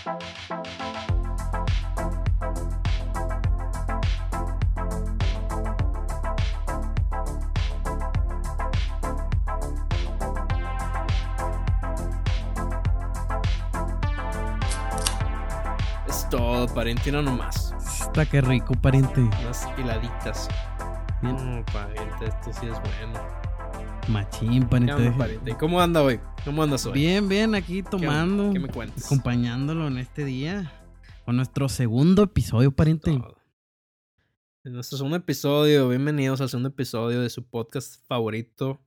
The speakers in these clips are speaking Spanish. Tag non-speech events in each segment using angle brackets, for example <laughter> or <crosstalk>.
Es todo, pariente, no nomás. Está que rico, pariente. Unas hiladitas. Bien. No, pariente, esto sí es bueno. Machín, ¿Qué pariente. onda, pariente? ¿Cómo anda hoy? ¿Cómo andas hoy? Bien, bien, aquí tomando, ¿Qué me cuentas? acompañándolo en este día. Con nuestro segundo episodio, pariente. Todo. En nuestro segundo episodio, bienvenidos al segundo episodio de su podcast favorito,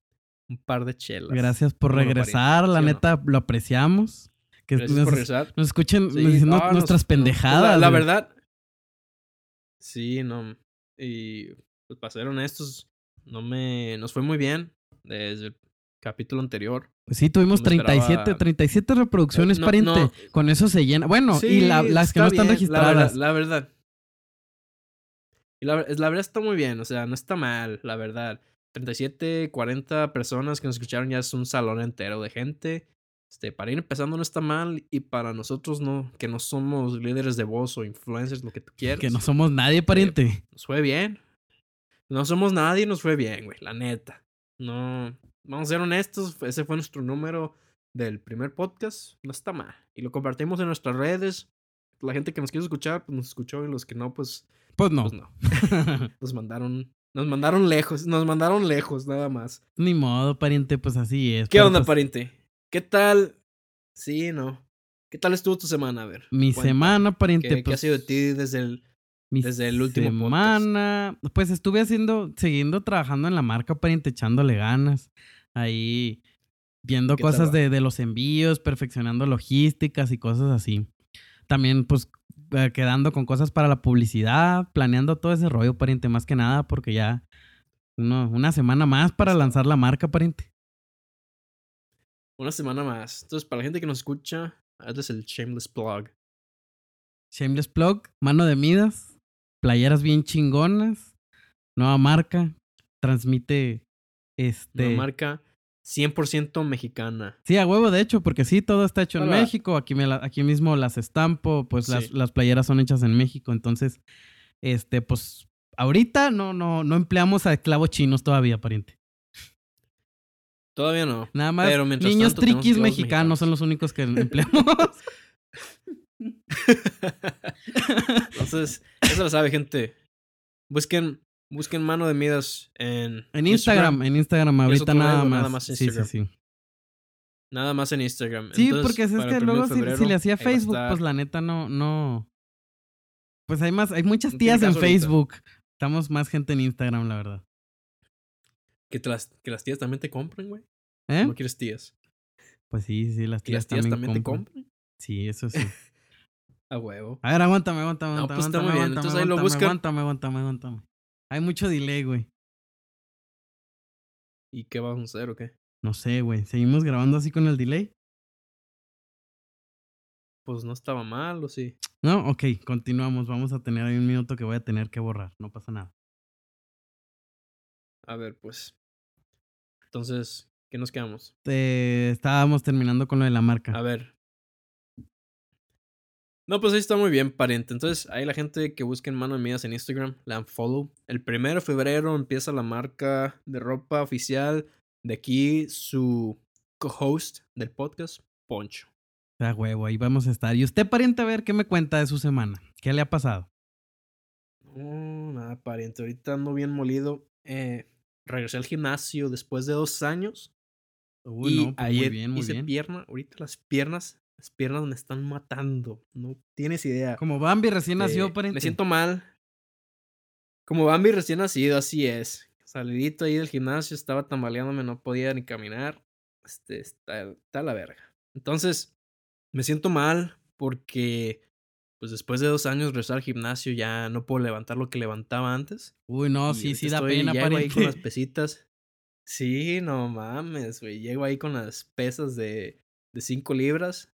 Un par de chelas. Gracias por regresar, la ¿sí o no? neta, lo apreciamos. Que Gracias nos, por regresar. nos escuchen Sí, no, nuestras nos- pendejadas. La, verdad. Sí, no. Y pues para ser honestos, no me. Nos fue muy bien desde el capítulo anterior. Pues sí, tuvimos no esperaba- 37, 37 reproducciones, No, pariente. no. Con eso se llena. Bueno, y la- las que no están bien, registradas. La verdad. La verdad. Y la verdad está muy bien, o sea, no está mal, la verdad. 37, 40 personas que nos escucharon ya es un salón entero de gente. Este, para ir empezando no está mal y para nosotros no, que no somos líderes de voz o influencers, lo que tú quieras. <laughs> que no somos nadie, pariente. Nos fue bien. No somos nadie, nos fue bien, güey, la neta. No, vamos a ser honestos, ese fue nuestro número del primer podcast, no está mal. Y lo compartimos en nuestras redes. La gente que nos quiso escuchar, pues nos escuchó y los que no, pues, Pues no. pues no. <laughs> Nos mandaron, nos mandaron lejos, nos mandaron lejos, nada más. Ni modo, pariente, pues así es. ¿Qué onda, pues, pariente? ¿Qué tal? Sí, no. ¿Qué tal estuvo tu semana? A ver. Mi semana, pariente, ¿Qué, qué pues. ha sido de ti desde el desde el último podcast? semana, pues estuve haciendo, siguiendo trabajando en la marca, pariente, echándole ganas. Ahí viendo ¿Qué cosas de, de los envíos, perfeccionando logísticas y cosas así. También, pues, eh, quedando con cosas para la publicidad, planeando todo ese rollo, pariente, más que nada, porque ya uno, una semana más para lanzar la marca, pariente. Una semana más. Entonces, para la gente que nos escucha, hazles el shameless plug. Shameless Plug, mano de Midas, playeras bien chingonas, nueva marca, transmite este... Una marca 100% mexicana. Sí, a huevo, de hecho, porque sí, todo está hecho en. México, aquí, me la- aquí mismo las estampo, pues las, Sí. las playeras son hechas en México, entonces, este, pues, ahorita no, no, no empleamos a esclavos chinos todavía, pariente. Todavía no. Nada más Pero niños tanto triquis esclavos mexicanos son los únicos que empleamos. <laughs> Entonces, eso lo sabe, gente. Busquen, busquen mano de midas en, en Instagram, en Instagram ahorita nada más. nada más sí, sí, sí. Nada más en Instagram. Sí, Entonces, porque es para que luego si, si le hacía Facebook, pues la neta no, no. Pues hay más, hay muchas tías en ahorita. Facebook. Estamos más gente en Instagram, la verdad. Que, te las, que las tías también te compren, güey. ¿Eh? No quieres tías. Pues sí, sí, las Que tías, las tías también, también, compran. te compren. Sí, eso sí. A huevo. A ver, aguántame, aguántame, No, aguántame, pues está aguántame, muy bien. aguántame, Entonces ahí lo buscan. aguántame, aguántame, aguántame. Hay mucho delay, güey. ¿Y qué vamos a hacer o qué? No sé, güey. ¿Seguimos grabando así con el delay? Pues no estaba mal, ¿o sí? No, ok, continuamos. Vamos a tener ahí un minuto que voy a tener que borrar. No pasa nada. A ver, pues. Entonces, ¿qué nos quedamos? Eh, estábamos terminando con lo de la marca. A ver. No, pues ahí está muy bien, pariente. Entonces, ahí la gente que busquen mano mías en Instagram, le dan follow. El primero de febrero empieza la marca de ropa oficial de aquí, su co-host del podcast, Poncho. A huevo, ahí vamos a estar. Y usted, pariente, a ver qué me cuenta de su semana. ¿Qué le ha pasado? No, nada, pariente. Ahorita ando bien molido. Eh, regresé al gimnasio después de dos años. Uy, y no, pues ayer muy bien, muy hice bien. pierna. Ahorita las piernas, las piernas me están matando. No tienes idea. Como Bambi recién Este, nació, pariente. Me siento mal. Como Bambi recién nacido, así es. Salidito ahí del gimnasio, estaba tambaleándome, no podía ni caminar. Este, está, está la verga. Entonces, me siento mal porque, pues después de dos años regresar al gimnasio ya no puedo levantar lo que levantaba antes. Uy, no, Y sí, sí da pena, llego ahí con las <laughs> pesitas. Sí, no mames, güey. Llego ahí con las pesas de, de 5 libras.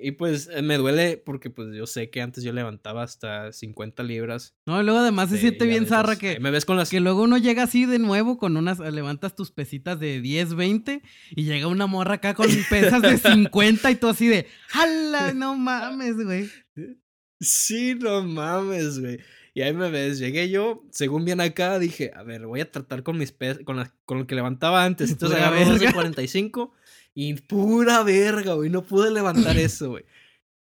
Y pues eh, me duele porque pues yo sé que antes yo levantaba hasta 50 libras. No, y luego además se de- siente bien zarra que, Me ves con las... que luego uno llega así de nuevo con unas, levantas tus pesitas de 10, 20 y llega una morra acá con <laughs> pesas de 50 y tú así de, ¡hala! No mames, güey. Sí, no mames, güey. Y ahí me ves, llegué yo, según bien acá, dije, a ver, voy a tratar con mis pes con, la- con lo que levantaba antes. <laughs> Entonces Pura agarré dos de verga. 45 y pura verga, güey, no pude levantar <clears throat> eso, güey.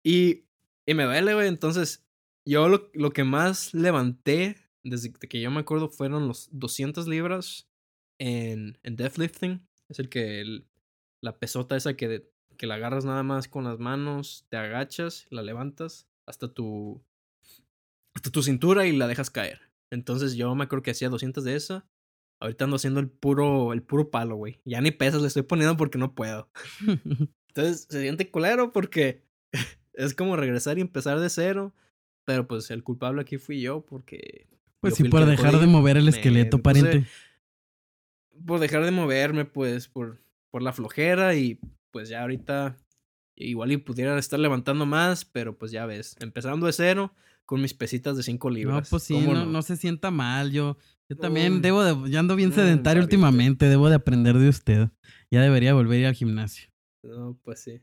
Y, y me duele, güey, entonces yo lo, lo que más levanté desde que yo me acuerdo fueron los 200 libras en, en deadlifting. Es el que, el- la pesota esa que, que la agarras nada más con las manos, te agachas, la levantas hasta tu hasta tu cintura y la dejas caer. Entonces yo me acuerdo que hacía 200 de esa. Ahorita ando haciendo el puro el puro palo, güey. Ya ni pesas le estoy poniendo porque no puedo. <laughs> Entonces se siente culero porque <laughs> es como regresar y empezar de cero. Pero pues el culpable aquí fui yo porque Pues sí, por dejar de mover el esqueleto, me puse- pariente. por dejar de moverme, pues, por, por la flojera y pues ya ahorita igual y pudiera estar levantando más, pero pues ya ves, empezando de cero con mis pesitas de 5 No, libras. pues sí, ¿cómo no, no se sienta mal. Yo, yo también No. debo de, yo ando bien No, sedentario últimamente, debo de aprender de usted. Ya debería volver a ir al gimnasio. No, pues sí.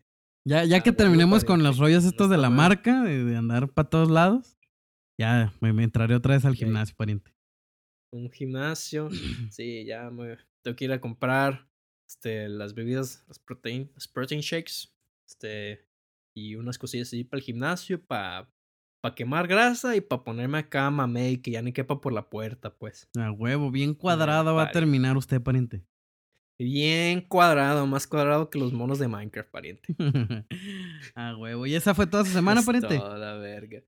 Ya, ya Ah, que bueno, terminemos con los rollos no estos de la marca, de, de andar para todos lados, ya me, me entraré otra vez al gimnasio, pariente. Un gimnasio. <clears throat> sí, ya me tengo que ir a comprar este, las bebidas, las protein, las protein shakes. Este, y unas cosillas así para el gimnasio, para pa quemar grasa y para ponerme acá mamey que ya ni quepa por la puerta, pues. A huevo, bien cuadrado va a pariente. terminar usted, pariente. Bien cuadrado, más cuadrado que los monos de Minecraft, pariente. <laughs> A huevo. ¿Y esa fue toda su semana, pariente? Toda verga.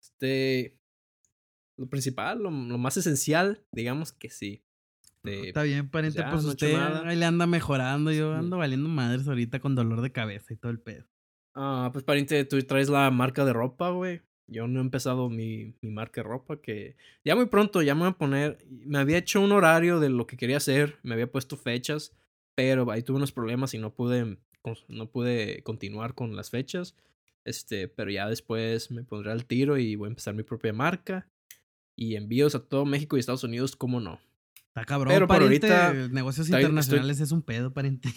Este. Lo principal, lo, lo más esencial, digamos que sí. Este, Está bien, pariente, ya, pues no he usted nada. ahí le anda mejorando. Yo ando valiendo madres ahorita con dolor de cabeza y todo el pedo. Ah, pues pariente, tú traes la marca de ropa, güey. Yo no he empezado mi, mi marca de ropa, que ya muy pronto ya me voy a poner. Me había hecho un horario de lo que quería hacer, me había puesto fechas, pero ahí tuve unos problemas y no pude, no pude continuar con las fechas. Este, pero ya después me pondré al tiro y voy a empezar mi propia marca. Y envíos a todo México y Estados Unidos, ¿cómo no? Está cabrón, Pero por pariente. ahorita Negocios estoy- internacionales es un pedo, pariente.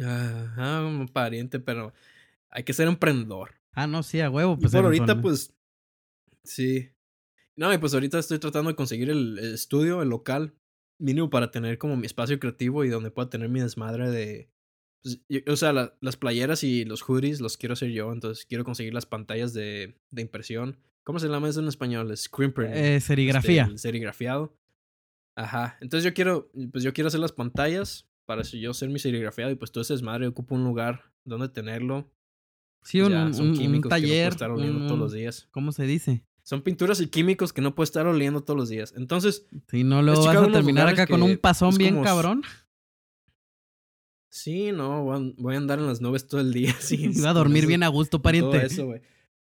Ajá, como pariente, pero hay que ser emprendedor. Ah, no, sí, a huevo. Y Pues por ahorita, pues. Sí. No, y pues ahorita estoy tratando de conseguir el, el estudio, el local, mínimo para tener como mi espacio creativo y donde pueda tener mi desmadre de. pues, yo- o sea, la- las playeras y los hoodies los quiero hacer yo, entonces quiero conseguir las pantallas de, de impresión. ¿Cómo se llama eso en español? Screen print. Eh, serigrafía. Este, el serigrafiado. Ajá. Entonces yo quiero, pues yo quiero hacer las pantallas para yo hacer mi serigrafiado y pues todo ese desmadre ocupa un lugar donde tenerlo. Sí, un, Ya, un- son un químicos que no taller. estar oliendo todos los días. ¿Cómo se dice? Son pinturas y químicos que no puedo estar oliendo todos los días. Entonces, Si no, He vas a terminar acá con un pasón bien como cabrón. sí, no, voy a, andar en las nubes todo el día. <laughs> Sí, <laughs> va a dormir bien a gusto, Todo pariente. eso, güey.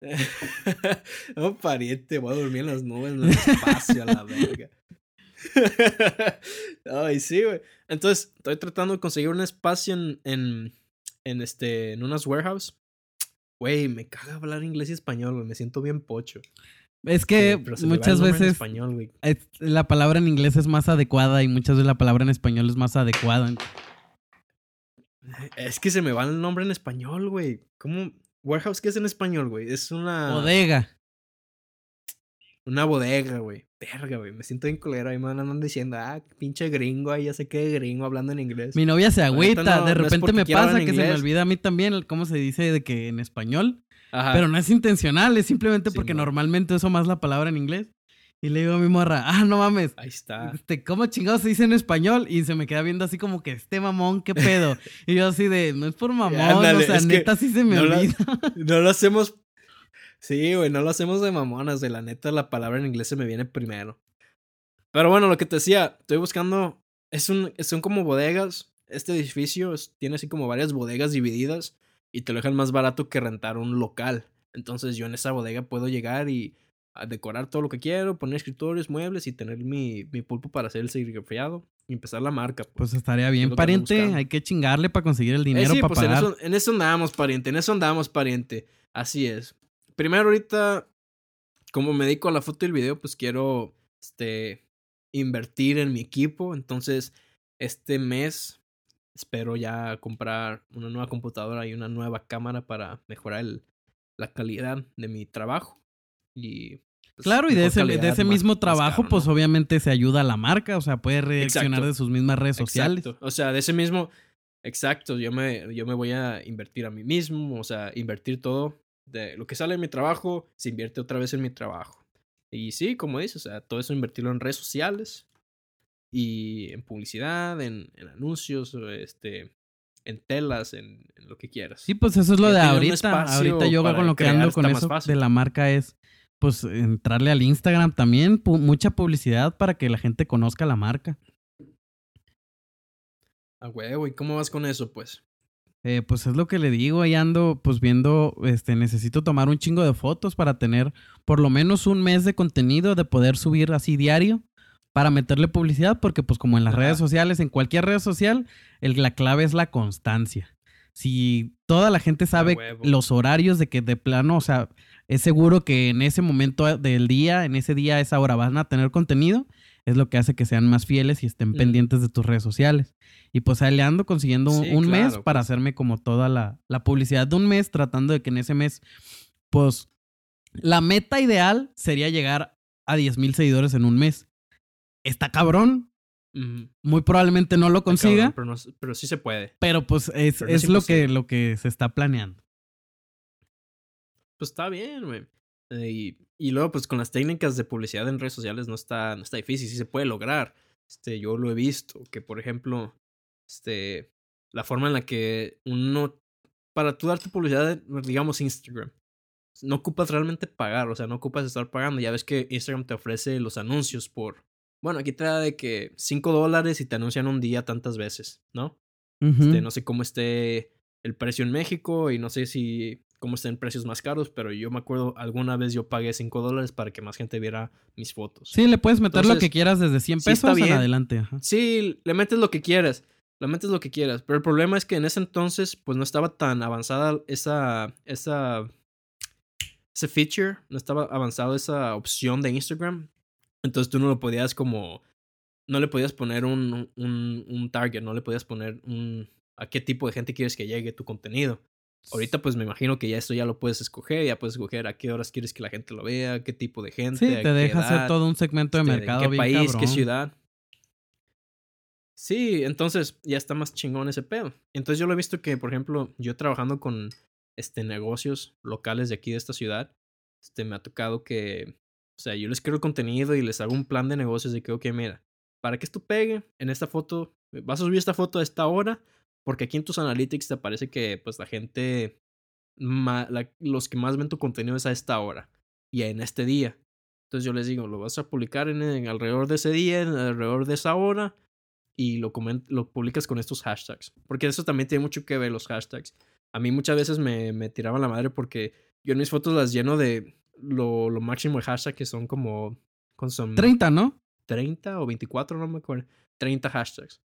<laughs> no, pariente, voy a dormir en las nubes, en el espacio, a la verga. Ay, sí, güey. Entonces, estoy tratando de conseguir un espacio en, en, en este, en unas warehouse. Güey, me caga hablar inglés y español, güey. Me siento bien pocho. Es que Sí, muchas nombre en veces español, güey. la palabra en inglés es más adecuada y muchas veces la palabra en español es más adecuada. Es que se me va el nombre en español, güey. ¿Cómo? Warehouse, ¿qué es en español, güey? Es una. Bodega. Una bodega, güey. Verga, güey. Me siento bien culero. Ahí me andan diciendo, ah, pinche gringo, ahí ya sé qué gringo hablando en inglés. Mi novia se agüita. no- de repente me pasa que se me olvida a mí también el- cómo se dice de que en español. Ajá. Pero no es intencional, es simplemente Sí, porque no. normalmente uso más la palabra en inglés. Y le digo a mi morra, ah, no mames. Ahí está. Este, ¿Cómo chingados se dice en español? Y se me queda viendo así como que este mamón, qué pedo. <laughs> y yo así de, no es por mamón, Ándale, o sea, neta sí se me no olvida. No lo hacemos. Sí, güey, no lo hacemos de mamonas, de la neta, la palabra en inglés se me viene primero. Pero bueno, lo que te decía, estoy buscando. Es un, son como bodegas. Este edificio es- tiene así como varias bodegas divididas y te lo dejan más barato que rentar un local. Entonces yo en esa bodega puedo llegar y a decorar todo lo que quiero, poner escritorios, muebles y tener mi, mi pulpo para hacer el serigrafeado y empezar la marca. Pues, Pues estaría bien, pariente. Hay que chingarle para conseguir el Eh, dinero sí, para pues en pagar. eso, en eso andamos, pariente, en eso andamos, pariente. Así es. Primero ahorita, como me dedico a la foto y el video, pues quiero, este, invertir en mi equipo. Entonces, este mes espero ya comprar una nueva computadora y una nueva cámara para mejorar el- la calidad de mi trabajo. Y pues, Claro, y de ese, de ese más- mismo trabajo, caro, pues ¿no? obviamente se ayuda a la marca, o sea, puede reaccionar Exacto. de sus mismas redes sociales. Exacto. O sea, de ese mismo. Exacto. Yo me, yo me voy a invertir a mí mismo. O sea, invertir todo. De lo que sale en mi trabajo, se invierte otra vez en mi trabajo. Y sí, como dices, o sea, todo eso invertirlo en redes sociales. Y en publicidad, en, en anuncios, este. En telas, en, en lo que quieras. Sí, pues eso es lo de ahorita. Ahorita yo con lo que ando con eso de la marca es, pues, entrarle al Instagram también, pu- mucha publicidad para que la gente conozca la marca. A huevo. ¿Y cómo vas con eso, pues? Eh, pues es lo que le digo, ahí ando pues viendo, este, necesito tomar un chingo de fotos para tener por lo menos un mes de contenido de poder subir así diario para meterle publicidad, porque pues como en las Ajá. redes sociales, en cualquier red social, el, la clave es la constancia. Si toda la gente sabe los horarios de que de plano, o sea, es seguro que en ese momento del día, en ese día, a esa hora van a tener contenido, es lo que hace que sean más fieles y estén Mm. pendientes de tus redes sociales. Y pues ahí le ando consiguiendo un, Sí, un mes claro, para pues. hacerme como toda la, la publicidad de un mes, tratando de que en ese mes, pues, la meta ideal sería llegar a 10 mil seguidores en un mes. Está cabrón, muy probablemente no lo consiga, cabrón, pero, no- pero sí se puede. pero pues es, Pero no es es lo, que, lo que se está planeando. Pues está bien, güey. Eh, Y, y luego, pues con las técnicas de publicidad en redes sociales no está, no está difícil, sí se puede lograr. Este, yo lo he visto, que por ejemplo, este, la forma en la que uno, para tú darte publicidad, digamos Instagram, no ocupas realmente pagar, o sea, no ocupas estar pagando. Ya ves que Instagram te ofrece los anuncios por, bueno, aquí te da de que 5 dólares y te anuncian un día tantas veces, ¿no? Este, no sé cómo esté el precio en México y no sé si cómo estén precios más caros, pero yo me acuerdo alguna vez yo pagué 5 dólares para que más gente viera mis fotos. Sí, le puedes meter lo que quieras desde 100 sí está pesos en adelante. ajá. Sí, le metes lo que quieras, le metes lo que quieras, pero el problema es que en ese entonces pues no estaba tan avanzada esa esa ese feature, no estaba avanzado esa opción de Instagram. Entonces tú no lo podías como no le podías poner un, un, un target, no le podías poner un a qué tipo de gente quieres que llegue tu contenido. Ahorita pues me imagino que ya esto ya lo puedes escoger, ya puedes escoger a qué horas quieres que la gente lo vea, qué tipo de gente, Sí, te deja hacer todo un segmento de este, mercado qué bien país, qué ciudad. Sí, entonces ya está más chingón ese pedo. Entonces yo lo he visto que, por ejemplo, yo trabajando con este negocios locales de aquí de esta ciudad, este me ha tocado que, o sea, yo les creo el contenido y les hago un plan de negocios de que, ok, mira, para que esto pegue en esta foto, vas a subir esta foto a esta hora, porque aquí en tus analytics te parece que, pues, la gente, ma- la- los que más ven tu contenido es a esta hora y en este día. Entonces yo les digo, lo vas a publicar en, en alrededor de ese día, en alrededor de esa hora, y lo, coment- lo publicas con estos hashtags. Porque eso también tiene mucho que ver los hashtags. A mí muchas veces me, me tiraban la madre porque yo en mis fotos las lleno de lo, lo máximo de hashtags que son como... Con son 30, ¿no? 30 o 24, no me acuerdo. 30 hashtags.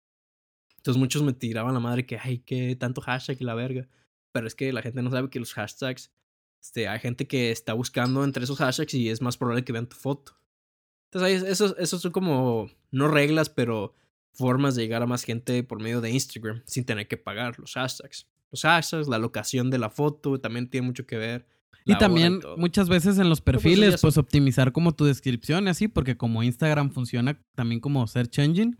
Entonces muchos me tiraban la madre que, ay, qué tanto hashtag y la verga. Pero es que la gente no sabe que los hashtags, este, hay gente que está buscando entre esos hashtags y es más probable que vean tu foto. Entonces, ahí, esos, esos son como, no reglas, pero formas de llegar a más gente por medio de Instagram sin tener que pagar los hashtags. Los hashtags, la locación de la foto también tiene mucho que ver. Y también muchas veces en los pues, eso perfiles, pues, son- optimizar como tu descripción y así, porque como Instagram funciona también como search engine,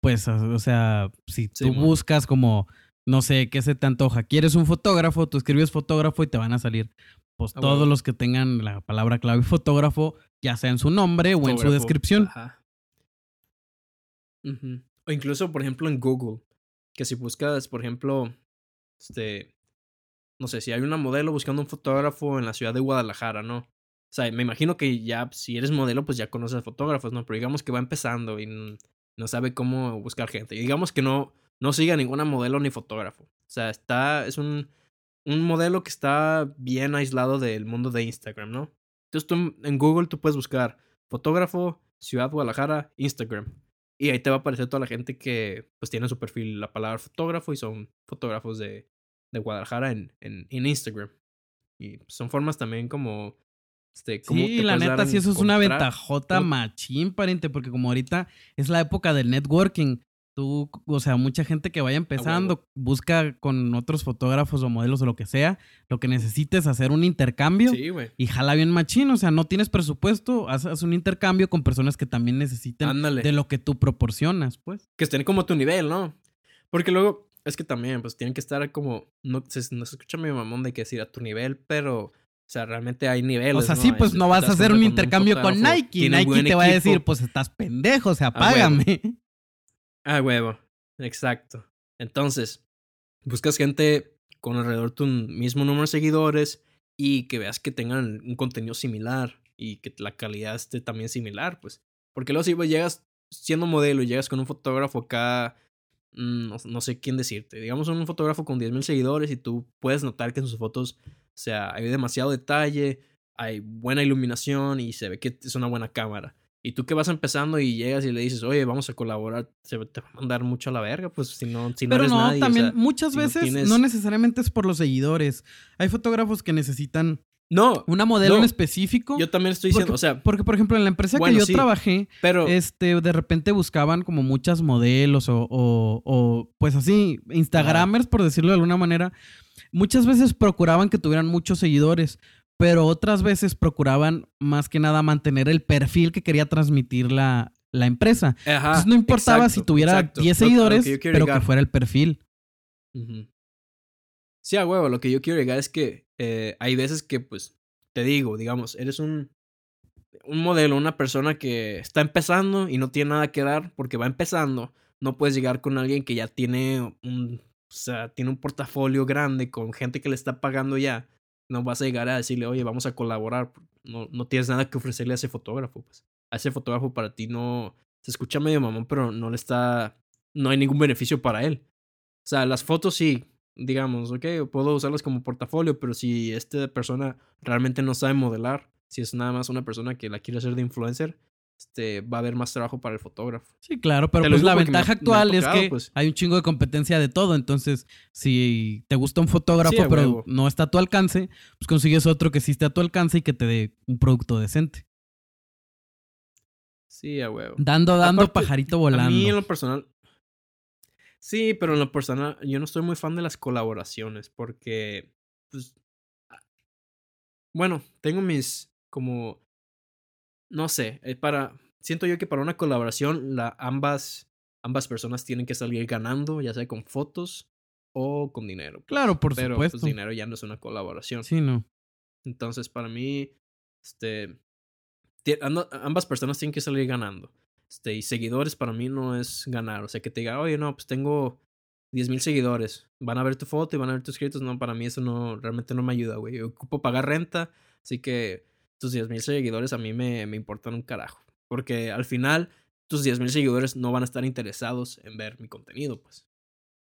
pues, o sea, si tú buscas como, no sé, qué se te antoja, quieres un fotógrafo, tú escribes fotógrafo y te van a salir, pues, Ah, todos los que tengan la palabra clave fotógrafo, ya sea en su nombre o en su descripción. Ajá. O incluso, por ejemplo, en Google, que si buscas, por ejemplo, este, no sé, si hay una modelo buscando un fotógrafo en la ciudad de Guadalajara, ¿no? O sea, me imagino que ya, si eres modelo, pues ya conoces fotógrafos, ¿no? Pero digamos que va empezando y no sabe cómo buscar gente. Y digamos que no, no siga ninguna modelo ni fotógrafo. O sea, está, es un, un modelo que está bien aislado del mundo de Instagram, ¿no? Entonces tú en- Google tú puedes buscar fotógrafo, Ciudad Guadalajara, Instagram. Y ahí te va a aparecer toda la gente que pues tiene en su perfil la palabra fotógrafo y son fotógrafos de, de Guadalajara en, en Instagram. Y son formas también como... Este, cómo Sí, te la neta, sí, eso es una ventajota machín, pariente, porque como ahorita es la época del networking, tú, o sea, mucha gente que vaya empezando busca con otros fotógrafos o modelos o lo que sea, lo que necesites hacer un intercambio Sí, y jala bien machín, o sea, no tienes presupuesto, haz, haz un intercambio con personas que también necesiten Ándale. de lo que tú proporcionas, pues. que estén como a tu nivel, ¿no? Porque luego, es que también, pues tienen que estar como, no se, no se escucha mi mamón de que decir a tu nivel, pero, o sea, realmente hay niveles. O sea, sí, pues Es- no vas a hacer un intercambio con Nike. Nike te va a decir, pues estás pendejo, o sea, A huevo. págame. Ah, huevo. Exacto. Entonces, buscas gente con alrededor tu mismo número de seguidores y que veas que tengan un contenido similar y que la calidad esté también similar, pues. Porque luego si pues, llegas siendo modelo y llegas con un fotógrafo acá, no, no sé quién decirte, digamos un fotógrafo con 10.000 seguidores y tú puedes notar que en sus fotos, o sea, hay demasiado detalle, hay buena iluminación y se ve que es una buena cámara. Y tú que vas empezando y llegas y le dices, oye, vamos a colaborar, se te va a mandar mucho a la verga, pues si no, si no Pero eres no, nadie. o también sea, muchas si veces no, tienes- necesariamente es por los seguidores. Hay fotógrafos que necesitan no, una modelo No, en específico. yo también estoy diciendo, porque, o sea, porque, por ejemplo, en la empresa bueno, que yo sí, trabajé, pero este, de repente buscaban como muchas modelos o, o, o, pues así, Instagramers, por decirlo de alguna manera. Muchas veces procuraban que tuvieran muchos seguidores, pero otras veces procuraban más que nada mantener el perfil que quería transmitir la, la empresa. ajá, Entonces no importaba exacto, si tuviera exacto. 10 Lo- a lo seguidores, que pero llegar. que fuera el perfil. Sí, a huevo, lo que yo quiero llegar es que eh, hay veces que, pues, te digo, digamos, eres un, un modelo, una persona que está empezando y no tiene nada que dar porque va empezando. No puedes llegar con alguien que ya tiene un, o sea, tiene un portafolio grande con gente que le está pagando ya. No vas a llegar a decirle, oye, vamos a colaborar. No, no tienes nada que ofrecerle a ese fotógrafo, pues. A ese fotógrafo para ti no, se escucha medio mamón, pero no le está, no hay ningún beneficio para él. O sea, las fotos sí, digamos, ok, puedo usarlas como portafolio, pero si esta persona realmente no sabe modelar, si es nada más una persona que la quiere hacer de influencer, este, va a haber más trabajo para el fotógrafo. Sí, claro, pero pues la me ventaja me actual es que pues. hay un chingo de competencia de todo. Entonces, si te gusta un fotógrafo, Sí, a pero huevo. no está a tu alcance, pues consigues otro que sí esté a tu alcance y que te dé un producto decente. Sí, a huevo. Dando, dando, Aparte, pajarito A volando. mí en lo personal. Sí, pero en lo personal, yo no estoy muy fan de las colaboraciones porque. Pues, ah, bueno, tengo mis. Como. No sé. eh, para. Siento yo que para una colaboración, la, ambas. Ambas personas tienen que salir ganando, ya sea con fotos o con dinero. Claro, por pero pues, supuesto. dinero ya no es una colaboración. Sí, no. Entonces, para mí, este, ambas personas tienen que salir ganando. Este, y seguidores para mí no es ganar. O sea, que te diga, oye, no, pues tengo 10 mil seguidores. Van a ver tu foto y van a ver tus créditos. No, para mí eso no, realmente no me ayuda, güey. Yo ocupo pagar renta. Así que tus 10 mil seguidores a mí me, me importan un carajo. Porque al final, tus 10 mil seguidores no van a estar interesados en ver mi contenido, pues.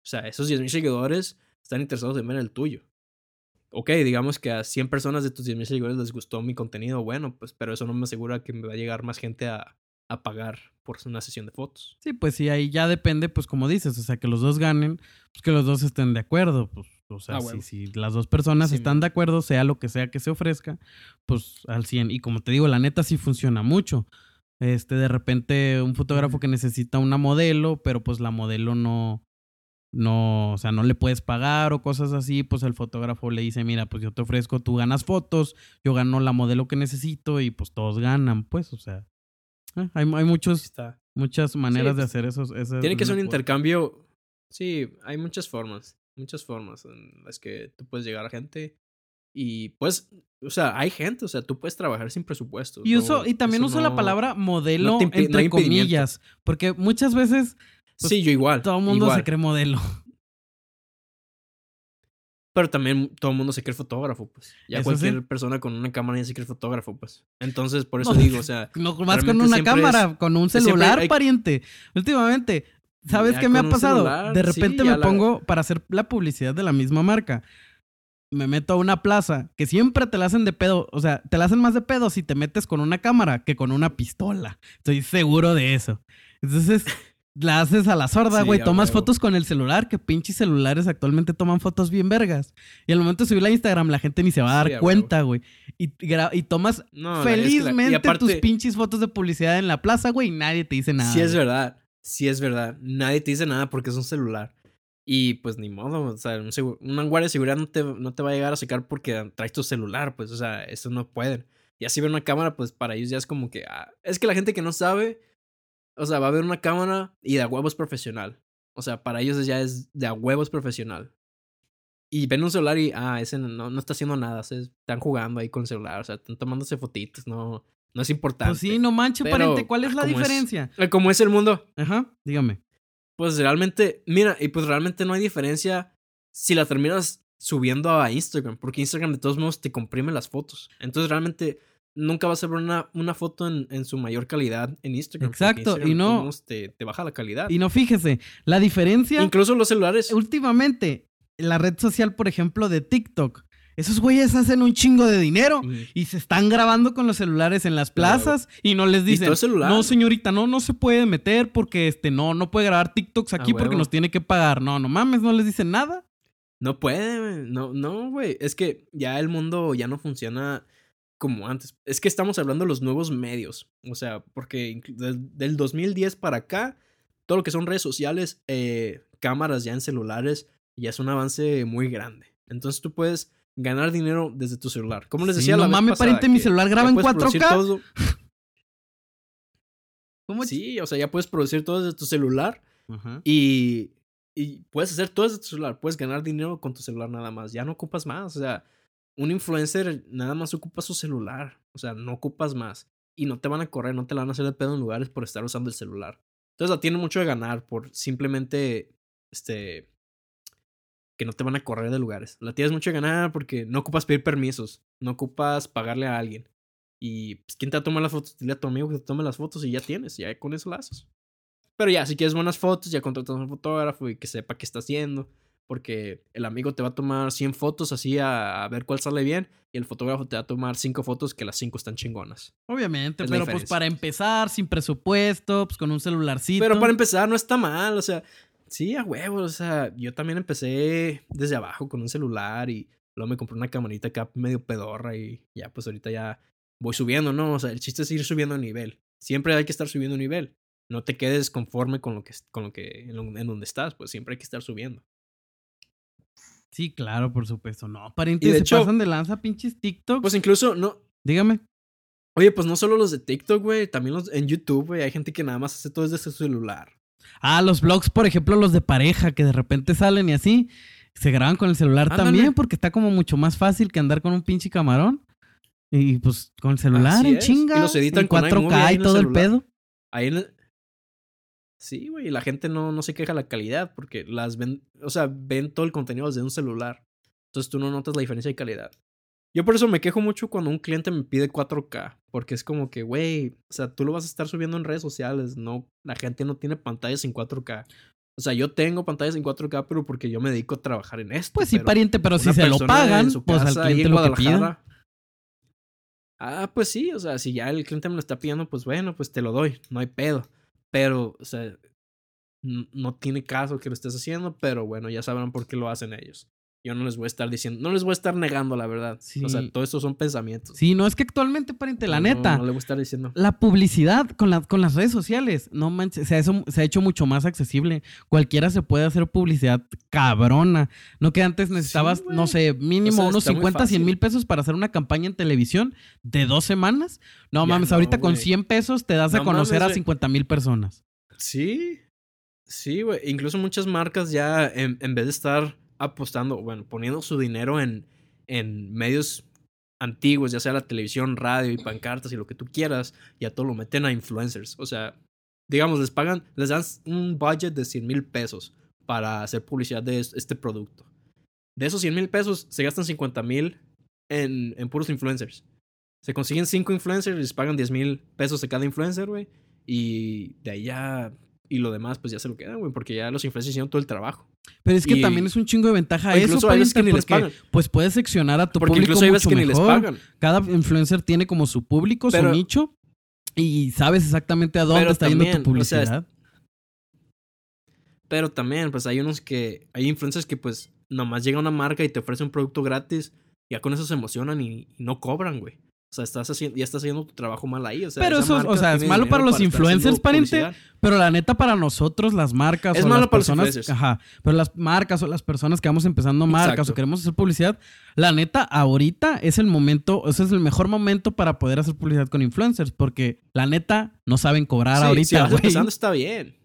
O sea, esos 10 mil seguidores están interesados en ver el tuyo ok, digamos que a 100 personas de tus 10.000 seguidores les gustó mi contenido, bueno, pues, pero eso no me asegura que me va a llegar más gente a, a pagar por una sesión de fotos. Sí, pues sí, ahí ya depende, pues como dices, o sea, que los dos ganen, pues que los dos estén de acuerdo, pues, o sea, Ah, si, las dos personas Sí, están de acuerdo, sea lo que sea que se ofrezca, pues al 100. Y como te digo, la neta sí funciona mucho. Este, de repente, un fotógrafo que necesita una modelo, pero pues la modelo no, no, o sea, no le puedes pagar o cosas así, pues el fotógrafo le dice, mira, pues yo te ofrezco, tú ganas fotos, yo gano la modelo que necesito y pues todos ganan, pues, o sea, eh, hay, hay muchos, está. muchas maneras de pues, hacer esos. Tiene que ser un intercambio. Sí, hay muchas formas. Muchas formas en las que tú puedes llegar a gente. Y pues, o sea, hay gente, o sea, tú puedes trabajar sin presupuesto. Y, no- uso, y también uso la palabra modelo no entre comillas, porque muchas veces pues, sí, yo igual. todo el mundo igual. se cree modelo. Pero también todo el mundo se cree fotógrafo, pues. Ya Eso cualquier sí. persona con una cámara ya se cree fotógrafo, pues. Entonces, por <laughs> eso No, digo, o sea, No más con una cámara, es- con un celular, hay- pariente. Últimamente, ¿sabes Ya qué me ha pasado? celular, de repente me la- pongo para hacer la publicidad de la misma marca. me meto a una plaza que siempre te la hacen de pedo. O sea, te la hacen más de pedo si te metes con una cámara que con una pistola. Estoy seguro de eso. Entonces, la haces a la sorda, güey. Tomas fotos con el celular, que pinches celulares actualmente toman fotos bien vergas. Y al momento de subirla a Instagram, la gente ni se va a dar Sí, cuenta, güey. Y, y tomas No, la- es que la- y felizmente aparte- tus pinches fotos de publicidad en la plaza, güey, y nadie te dice nada. Sí es verdad, sí es verdad. Nadie te dice nada porque es un celular. Y pues ni modo, o sea, un, un guardia de seguridad no te, no te va a llegar a sacar porque traes tu celular, pues, o sea, eso no pueden. Y así ver una cámara, pues para ellos ya es como que, ah, es que la gente que no sabe, o sea, va a ver una cámara y de a huevo es profesional. O sea, para ellos ya es de a huevo es profesional. Y ven un celular y, ah, ese no, no está haciendo nada, se están jugando ahí con el celular, o sea, están tomándose fotitos, no, no es importante. Pues sí, no manches, Pero, pariente. ¿Cuál es ah, la ¿cómo es? diferencia? Eh, Como es el mundo, Ajá, dígame. pues realmente, mira, y pues realmente no hay diferencia si la terminas subiendo a Instagram, porque Instagram de todos modos te comprime las fotos. Entonces realmente nunca vas a ver una, una foto en, en su mayor calidad en Instagram. Exacto, Instagram y no- Te, te baja la calidad. Y no fíjese, la diferencia Incluso los celulares. últimamente, la red social, por ejemplo, de TikTok, esos güeyes hacen un chingo de dinero Mm. y se están grabando con los celulares en las plazas y no les dicen, no señorita, no, no se puede meter porque este, no, no puede grabar TikToks aquí porque nos tiene que pagar. No, no mames, no les dicen nada. No puede. No, no, güey. Es que ya el mundo ya no funciona como antes. Es que estamos hablando de los nuevos medios. O sea, porque del, del 2010 para acá, todo lo que son redes sociales, eh, cámaras ya en celulares, ya es un avance muy grande. Entonces tú puedes ganar dinero desde tu celular. Como les Sí, decía no la vez mames, pasada, pariente, mi celular graba en puedes producir 4K. todo- <laughs> ¿Cómo sí, o sea, ya puedes producir todo desde tu celular. Y, y puedes hacer todo desde tu celular. Puedes ganar dinero con tu celular nada más. Ya no ocupas más. O sea, un influencer nada más ocupa su celular. O sea, no ocupas más. Y no te van a correr, no te la van a hacer de pedo en lugares por estar usando el celular. Entonces la tiene mucho de ganar por simplemente, este, que no te van a correr de lugares. La tienes mucho de ganar porque no ocupas pedir permisos. No ocupas pagarle a alguien. Y pues, ¿quién te va a tomar las fotos? Dile a tu amigo que te tome las fotos y ya tienes. Ya con eso las haces. Pero ya, si quieres buenas fotos, ya contratas a un fotógrafo y que sepa qué está haciendo. Porque el amigo te va a tomar 100 fotos así a, a ver cuál sale bien. Y el fotógrafo te va a tomar 5 fotos que las 5 están chingonas. Obviamente, Es pero pues para empezar, sin presupuesto, pues con un celularcito. Pero para empezar, no está mal. O sea, sí, a huevo. O sea, yo también empecé desde abajo con un celular y luego me compré una camarita acá medio pedorra y ya, pues ahorita ya voy subiendo, ¿no? O sea, el chiste es ir subiendo nivel. Siempre hay que estar subiendo nivel. No te quedes conforme con lo que, con lo que en, lo- en donde estás, pues siempre hay que estar subiendo. Sí, claro, por supuesto. No, pariente, Y de se hecho- pasan de lanza pinches TikToks. Pues incluso, no. Dígame. Oye, pues no solo los de TikTok, güey, también los en YouTube, güey. Hay gente que nada más hace todo desde su celular. Ah, los vlogs, por ejemplo, los de pareja, que de repente salen y así, se graban con el celular Ándale. también, porque está como mucho más fácil que andar con un pinche camarón. Y pues con el celular en chinga. Y los editan en con 4K iMovie ahí y todo el pedo. Ahí en el- Sí, güey, y la gente no, no se queja de la calidad porque las ven, o sea, ven todo el contenido desde un celular. Entonces tú no notas la diferencia de calidad. Yo por eso me quejo mucho cuando un cliente me pide 4K, porque es como que, güey, o sea, tú lo vas a estar subiendo en redes sociales, no, la gente no tiene pantallas en 4K. O sea, yo tengo pantallas en 4K, pero porque yo me dedico a trabajar en esto. Pues sí, pero pariente, pero si se lo pagan, pues al cliente en lo que Ah, pues sí, o sea, si ya el cliente me lo está pidiendo, pues bueno, pues te lo doy, no hay pedo. Pero, o sea, no tiene caso que lo estés haciendo, pero bueno, ya sabrán por qué lo hacen ellos. Yo no les voy a estar diciendo, no les voy a estar negando la verdad. O sea, todo esto son pensamientos. Sí, no es que actualmente, pariente, la No, neta. No, le voy a estar diciendo. La publicidad con, la- con las redes sociales, no manches, se ha, hecho, se ha hecho mucho más accesible. Cualquiera se puede hacer publicidad cabrona. No que antes necesitabas, no sé, mínimo O sea, unos está muy 50, 100 fácil. mil pesos para hacer una campaña en televisión de dos semanas. No Ya mames, no, ahorita con güey. 100 pesos te das a No conocer mames, a güey. 50 mil personas. Sí, sí, güey. Incluso muchas marcas ya, en, en vez de estar apostando, bueno, poniendo su dinero en, en medios antiguos, ya sea la televisión, radio y pancartas y lo que tú quieras, ya todo lo meten a influencers. O sea, digamos, les pagan, les dan un budget de 100 mil pesos para hacer publicidad de es- este producto. De esos 100 mil pesos, se gastan 50 mil en, en puros influencers. Se consiguen 5 influencers y les pagan 10 mil pesos a cada influencer, güey. Y de ahí ya y lo demás, pues ya se lo quedan, güey, porque ya los influencers hicieron todo el trabajo. Pero es que Y- también es un chingo de ventaja eso, incluso que ni les pagan. pues puedes seccionar a tu Porque público incluso hay veces mucho que ni les pagan. Cada influencer tiene como su público, Pero- su nicho, y sabes exactamente a dónde está yendo también, tu o sea, publicidad. Pero también, pues hay unos que, hay influencers que pues nomás llega una marca y te ofrece un producto gratis, ya con eso se emocionan y, y no cobran, güey. O sea, estás haciendo, ya estás haciendo tu trabajo mal ahí. O sea, Pero eso, o sea, es malo para los influencers, pariente. Pero la neta, para nosotros, las marcas Es o malo las para los personas. influencers. Ajá. Pero las marcas o las personas que vamos empezando marcas Exacto. o queremos hacer publicidad, la neta, ahorita es el momento, ese es el mejor momento para poder hacer publicidad con influencers. Porque la neta, no saben cobrar Sí, si ahorita, vas güey. empezando está bien.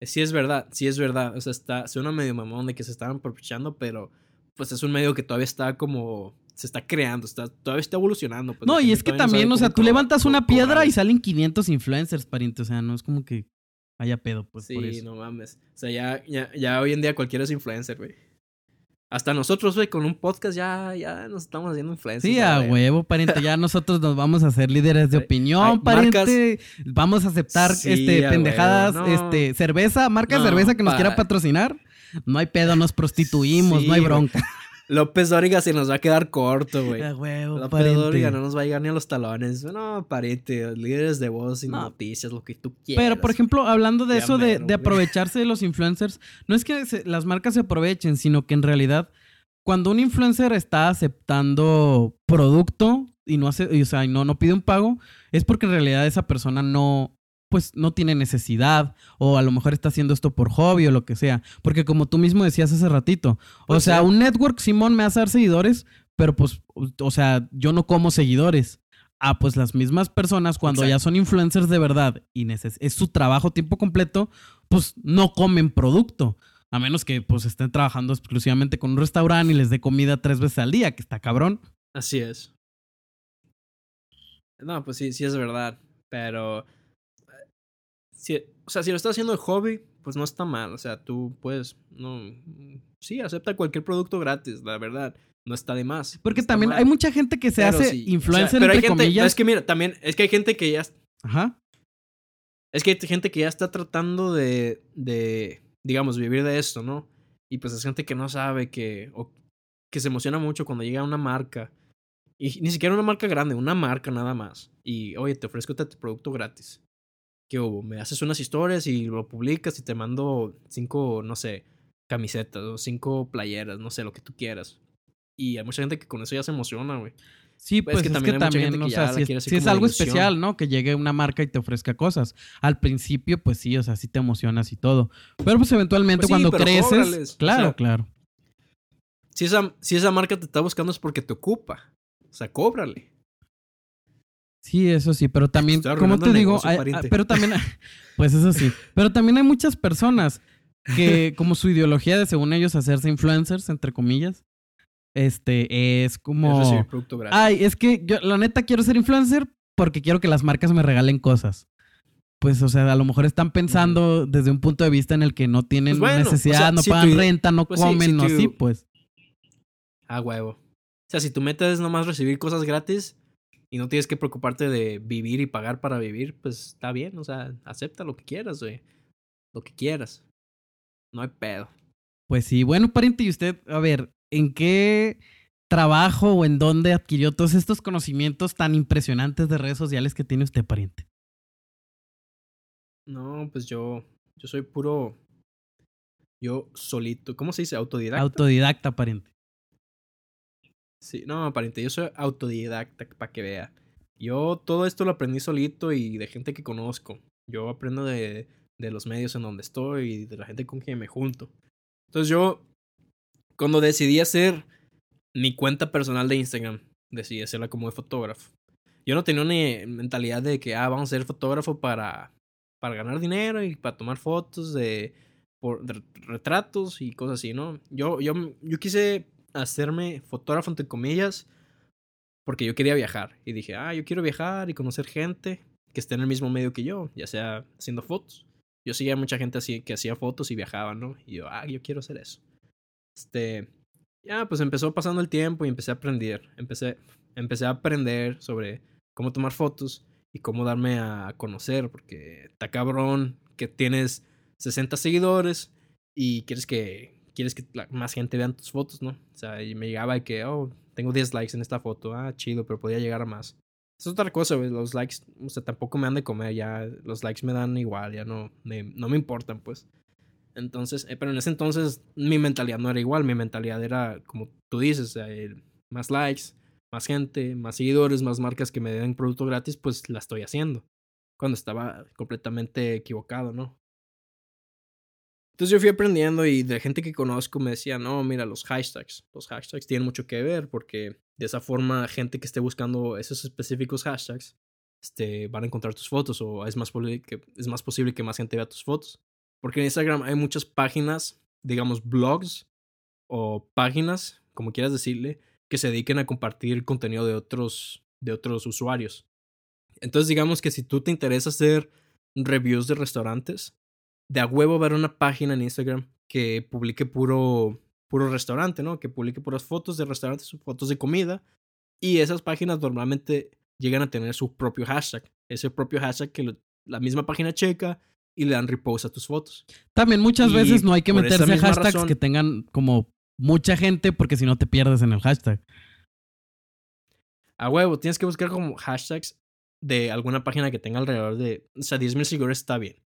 Sí es verdad, sí es verdad. O sea, está, suena medio mamón de que se estaban aprovechando, pero pues es un medio que todavía está como, se está creando, está, todavía está evolucionando. pues, no, y es que no también, o sea, tú levantas una piedra y salen 500 influencers, pariente. O sea, no es como que haya pedo, pues, por Sí, eso. no mames. O sea, ya, ya, ya hoy en día cualquiera es influencer, güey. Hasta nosotros, güey, con un podcast ya, ya nos estamos haciendo influencers. Sí, ya, a huevo, pariente. Ya nosotros nos vamos a hacer líderes de opinión, ay, pariente. Vamos a aceptar Sí, este a pendejadas, no. este cerveza, marca de No, cerveza que nos quiera patrocinar. No hay pedo, nos prostituimos, Sí, no hay bronca. <laughs> López Dóriga se nos va a quedar corto, güey. López pariente. Dóriga no nos va a llegar ni a los talones. No, pariente, líderes de voz y No. noticias, lo que tú quieras. Pero, por ejemplo, hablando de eso de, mero, de güey. aprovecharse de los influencers, no es que se- las marcas se aprovechen, sino que en realidad, cuando un influencer está aceptando producto y no hace, y, o sea, y no, no pide un pago, es porque en realidad esa persona no, pues, no tiene necesidad, o a lo mejor está haciendo esto por hobby o lo que sea. Porque como tú mismo decías hace ratito, o Puede sea, un network, Simón, me hace dar seguidores, pero pues, o sea, yo no como seguidores. Ah, pues las mismas personas cuando ya son influencers de verdad y neces- es su trabajo tiempo completo, pues no comen producto. A menos que pues estén trabajando exclusivamente con un restaurante y les dé comida tres veces al día, que está cabrón. Así es. No, pues sí, sí es verdad. Pero. Sí, o sea, si lo estás haciendo de hobby, pues no está mal. O sea, tú puedes. No. Sí, acepta cualquier producto gratis, la verdad. No está de más. Porque no también hay mucha gente que se Pero hace sí, o sea, influencer pero hay entre gente, comillas. Es que mira, también. Es que hay gente que ya. Ajá. Es que hay gente que ya está tratando de. de digamos, vivir de esto, ¿no? Y pues es gente que no sabe que. o que se emociona mucho cuando llega una marca. Y ni siquiera una marca grande, una marca nada más. Y oye, te ofrezco este producto gratis. ¿Qué hubo? Me haces unas historias y lo publicas y te mando cinco, no sé, camisetas o cinco playeras, no sé, lo que tú quieras. Y hay mucha gente que con eso ya se emociona, güey. Sí, Pues pues que es también que también, o que sea, la si es, algo especial, ¿no? Que llegue una marca y te ofrezca cosas. Al principio, pues sí, o sea, sí te emocionas y todo. Pero pues eventualmente Pues sí, cuando creces, cóbrales, o claro, sea, claro. Si esa, si esa marca te está buscando es porque te ocupa. O sea, cóbrale. Sí, eso sí, pero también, como te digo, hay- pero también, <laughs> pues eso sí, pero también hay muchas personas que <laughs> como su ideología de según ellos hacerse influencers, entre comillas, este, es como, Es recibir producto gratis. ay, es que yo la neta quiero ser influencer porque quiero que las marcas me regalen cosas. Pues, o sea, a lo mejor están pensando desde un punto de vista en el que no tienen Pues bueno, necesidad, o sea, no si pagan renta, no pues sí, comen, si no así, pues. Ah, huevo. O sea, si tu meta es nomás recibir cosas gratis y no tienes que preocuparte de vivir y pagar para vivir, pues está bien. O sea, acepta lo que quieras, güey. Lo que quieras. No hay pedo. Pues sí, bueno, pariente, y usted, a ver, ¿en qué trabajo o en dónde adquirió todos estos conocimientos tan impresionantes de redes sociales que tiene usted, pariente? No, pues yo, yo soy puro, yo solito, ¿cómo se dice? Autodidacta. Autodidacta, pariente. Sí, no, pariente, yo soy autodidacta, para que vea. Yo todo esto lo aprendí solito y de gente que conozco. Yo aprendo de, de los medios en donde estoy y de la gente con quien me junto. Entonces yo, cuando decidí hacer mi cuenta personal de Instagram, decidí hacerla como de fotógrafo. Yo no tenía una mentalidad de que, ah, vamos a ser fotógrafo para, para ganar dinero y para tomar fotos de, por, retratos y cosas así, ¿no? Yo, yo, yo quise hacerme fotógrafo, entre comillas, porque yo quería viajar. Y dije, ah, yo quiero viajar y conocer gente que esté en el mismo medio que yo, ya sea haciendo fotos. Yo seguía mucha gente así que hacía fotos y viajaba, ¿no? Y yo, ah, yo quiero hacer eso. Este, ya, pues empezó pasando el tiempo y empecé a aprender. Empecé, empecé a aprender sobre cómo tomar fotos y cómo darme a conocer, porque está cabrón que tienes 60 seguidores y quieres que quieres que más gente vea tus fotos, ¿no? O sea, y me llegaba que, oh, tengo 10 likes en esta foto, ah, chido, pero podía llegar a más. Es otra cosa, güey, los likes, o sea, tampoco me han de comer, ya los likes me dan igual, ya no me, no me importan, pues. Entonces, eh, pero en ese entonces mi mentalidad no era igual, mi mentalidad era, como tú dices, más likes, más gente, más seguidores, más marcas que me den producto gratis, pues la estoy haciendo. Cuando estaba completamente equivocado, ¿no? Entonces yo fui aprendiendo y de gente que conozco me decía, no, mira, los hashtags. Los hashtags tienen mucho que ver porque de esa forma gente que esté buscando esos específicos hashtags este, van a encontrar tus fotos o es más, que, es más posible que más gente vea tus fotos. Porque en Instagram hay muchas páginas, digamos blogs o páginas, como quieras decirle, que se dediquen a compartir contenido de otros, de otros usuarios. Entonces digamos que si tú te interesa hacer reviews de restaurantes, de a huevo ver una página en Instagram que publique puro, puro restaurante, ¿no? Que publique puras fotos de restaurantes, fotos de comida. Y esas páginas normalmente llegan a tener su propio hashtag. Ese propio hashtag que la misma página checa y le dan repost a tus fotos. También muchas veces no hay que meterse hashtags que tengan como mucha gente porque si no te pierdes en el hashtag. A huevo, tienes que buscar como hashtags de alguna página que tenga alrededor de, o sea, 10.000 seguidores está bien.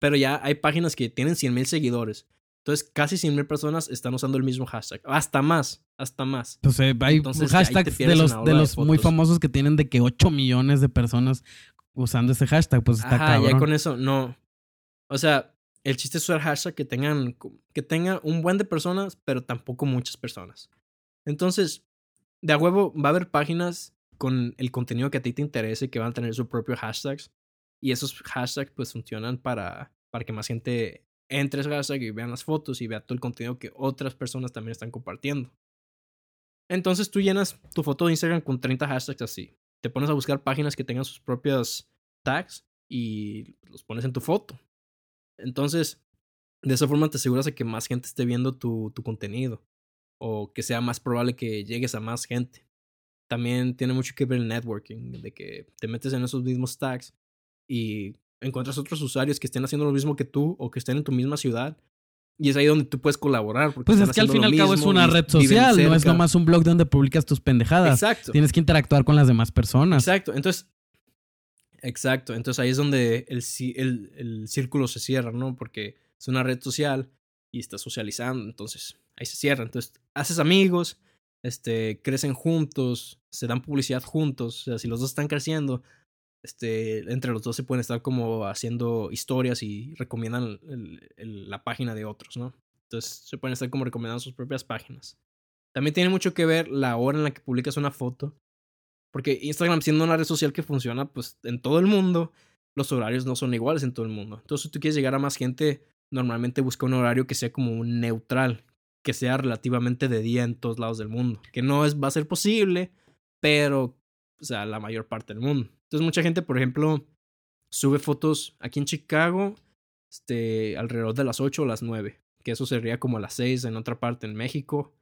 Pero ya hay páginas que tienen 100.000 seguidores. Entonces, casi 100.000 personas están usando el mismo hashtag. Hasta más, hasta más. Entonces, hay hashtags de los, de los muy famosos que tienen de que 8 millones de personas usando ese hashtag. Pues está Ajá, ya con eso, no. O sea, el chiste es usar hashtag que tengan, que tenga un buen de personas, pero tampoco muchas personas. Entonces, de a huevo va a haber páginas con el contenido que a ti te interese que van a tener su propio hashtags. Y esos hashtags pues funcionan para, para que más gente entre ese hashtag y vean las fotos y vea todo el contenido que otras personas también están compartiendo. Entonces tú llenas tu foto de Instagram con 30 hashtags así. Te pones a buscar páginas que tengan sus propios tags y los pones en tu foto. Entonces, de esa forma te aseguras de que más gente esté viendo tu, tu contenido o que sea más probable que llegues a más gente. También tiene mucho que ver el networking, de que te metes en esos mismos tags y encuentras otros usuarios que estén haciendo lo mismo que tú o que estén en tu misma ciudad. Y es ahí donde tú puedes colaborar. pues es que al fin y al cabo es una red social, no es nomás un blog donde publicas tus pendejadas. Exacto. Tienes que interactuar con las demás personas. Exacto. Entonces, exacto. Entonces ahí es donde el, el, el círculo se cierra, ¿no? Porque es una red social y estás socializando. Entonces ahí se cierra. Entonces haces amigos, este, crecen juntos, se dan publicidad juntos. O sea, si los dos están creciendo, este, entre los dos se pueden estar como haciendo historias y recomiendan la página de otros, ¿no? Entonces se pueden estar como recomendando sus propias páginas. También tiene mucho que ver la hora en la que publicas una foto. Porque Instagram siendo una red social que funciona pues en todo el mundo, los horarios no son iguales en todo el mundo. Entonces si tú quieres llegar a más gente, normalmente busca un horario que sea como neutral, que sea relativamente de día en todos lados del mundo. Que no es, va a ser posible, pero o sea, la mayor parte del mundo. Entonces mucha gente, por ejemplo, sube fotos aquí en Chicago este, alrededor de las 8 o las 9, que eso sería como las 6 en otra parte en México,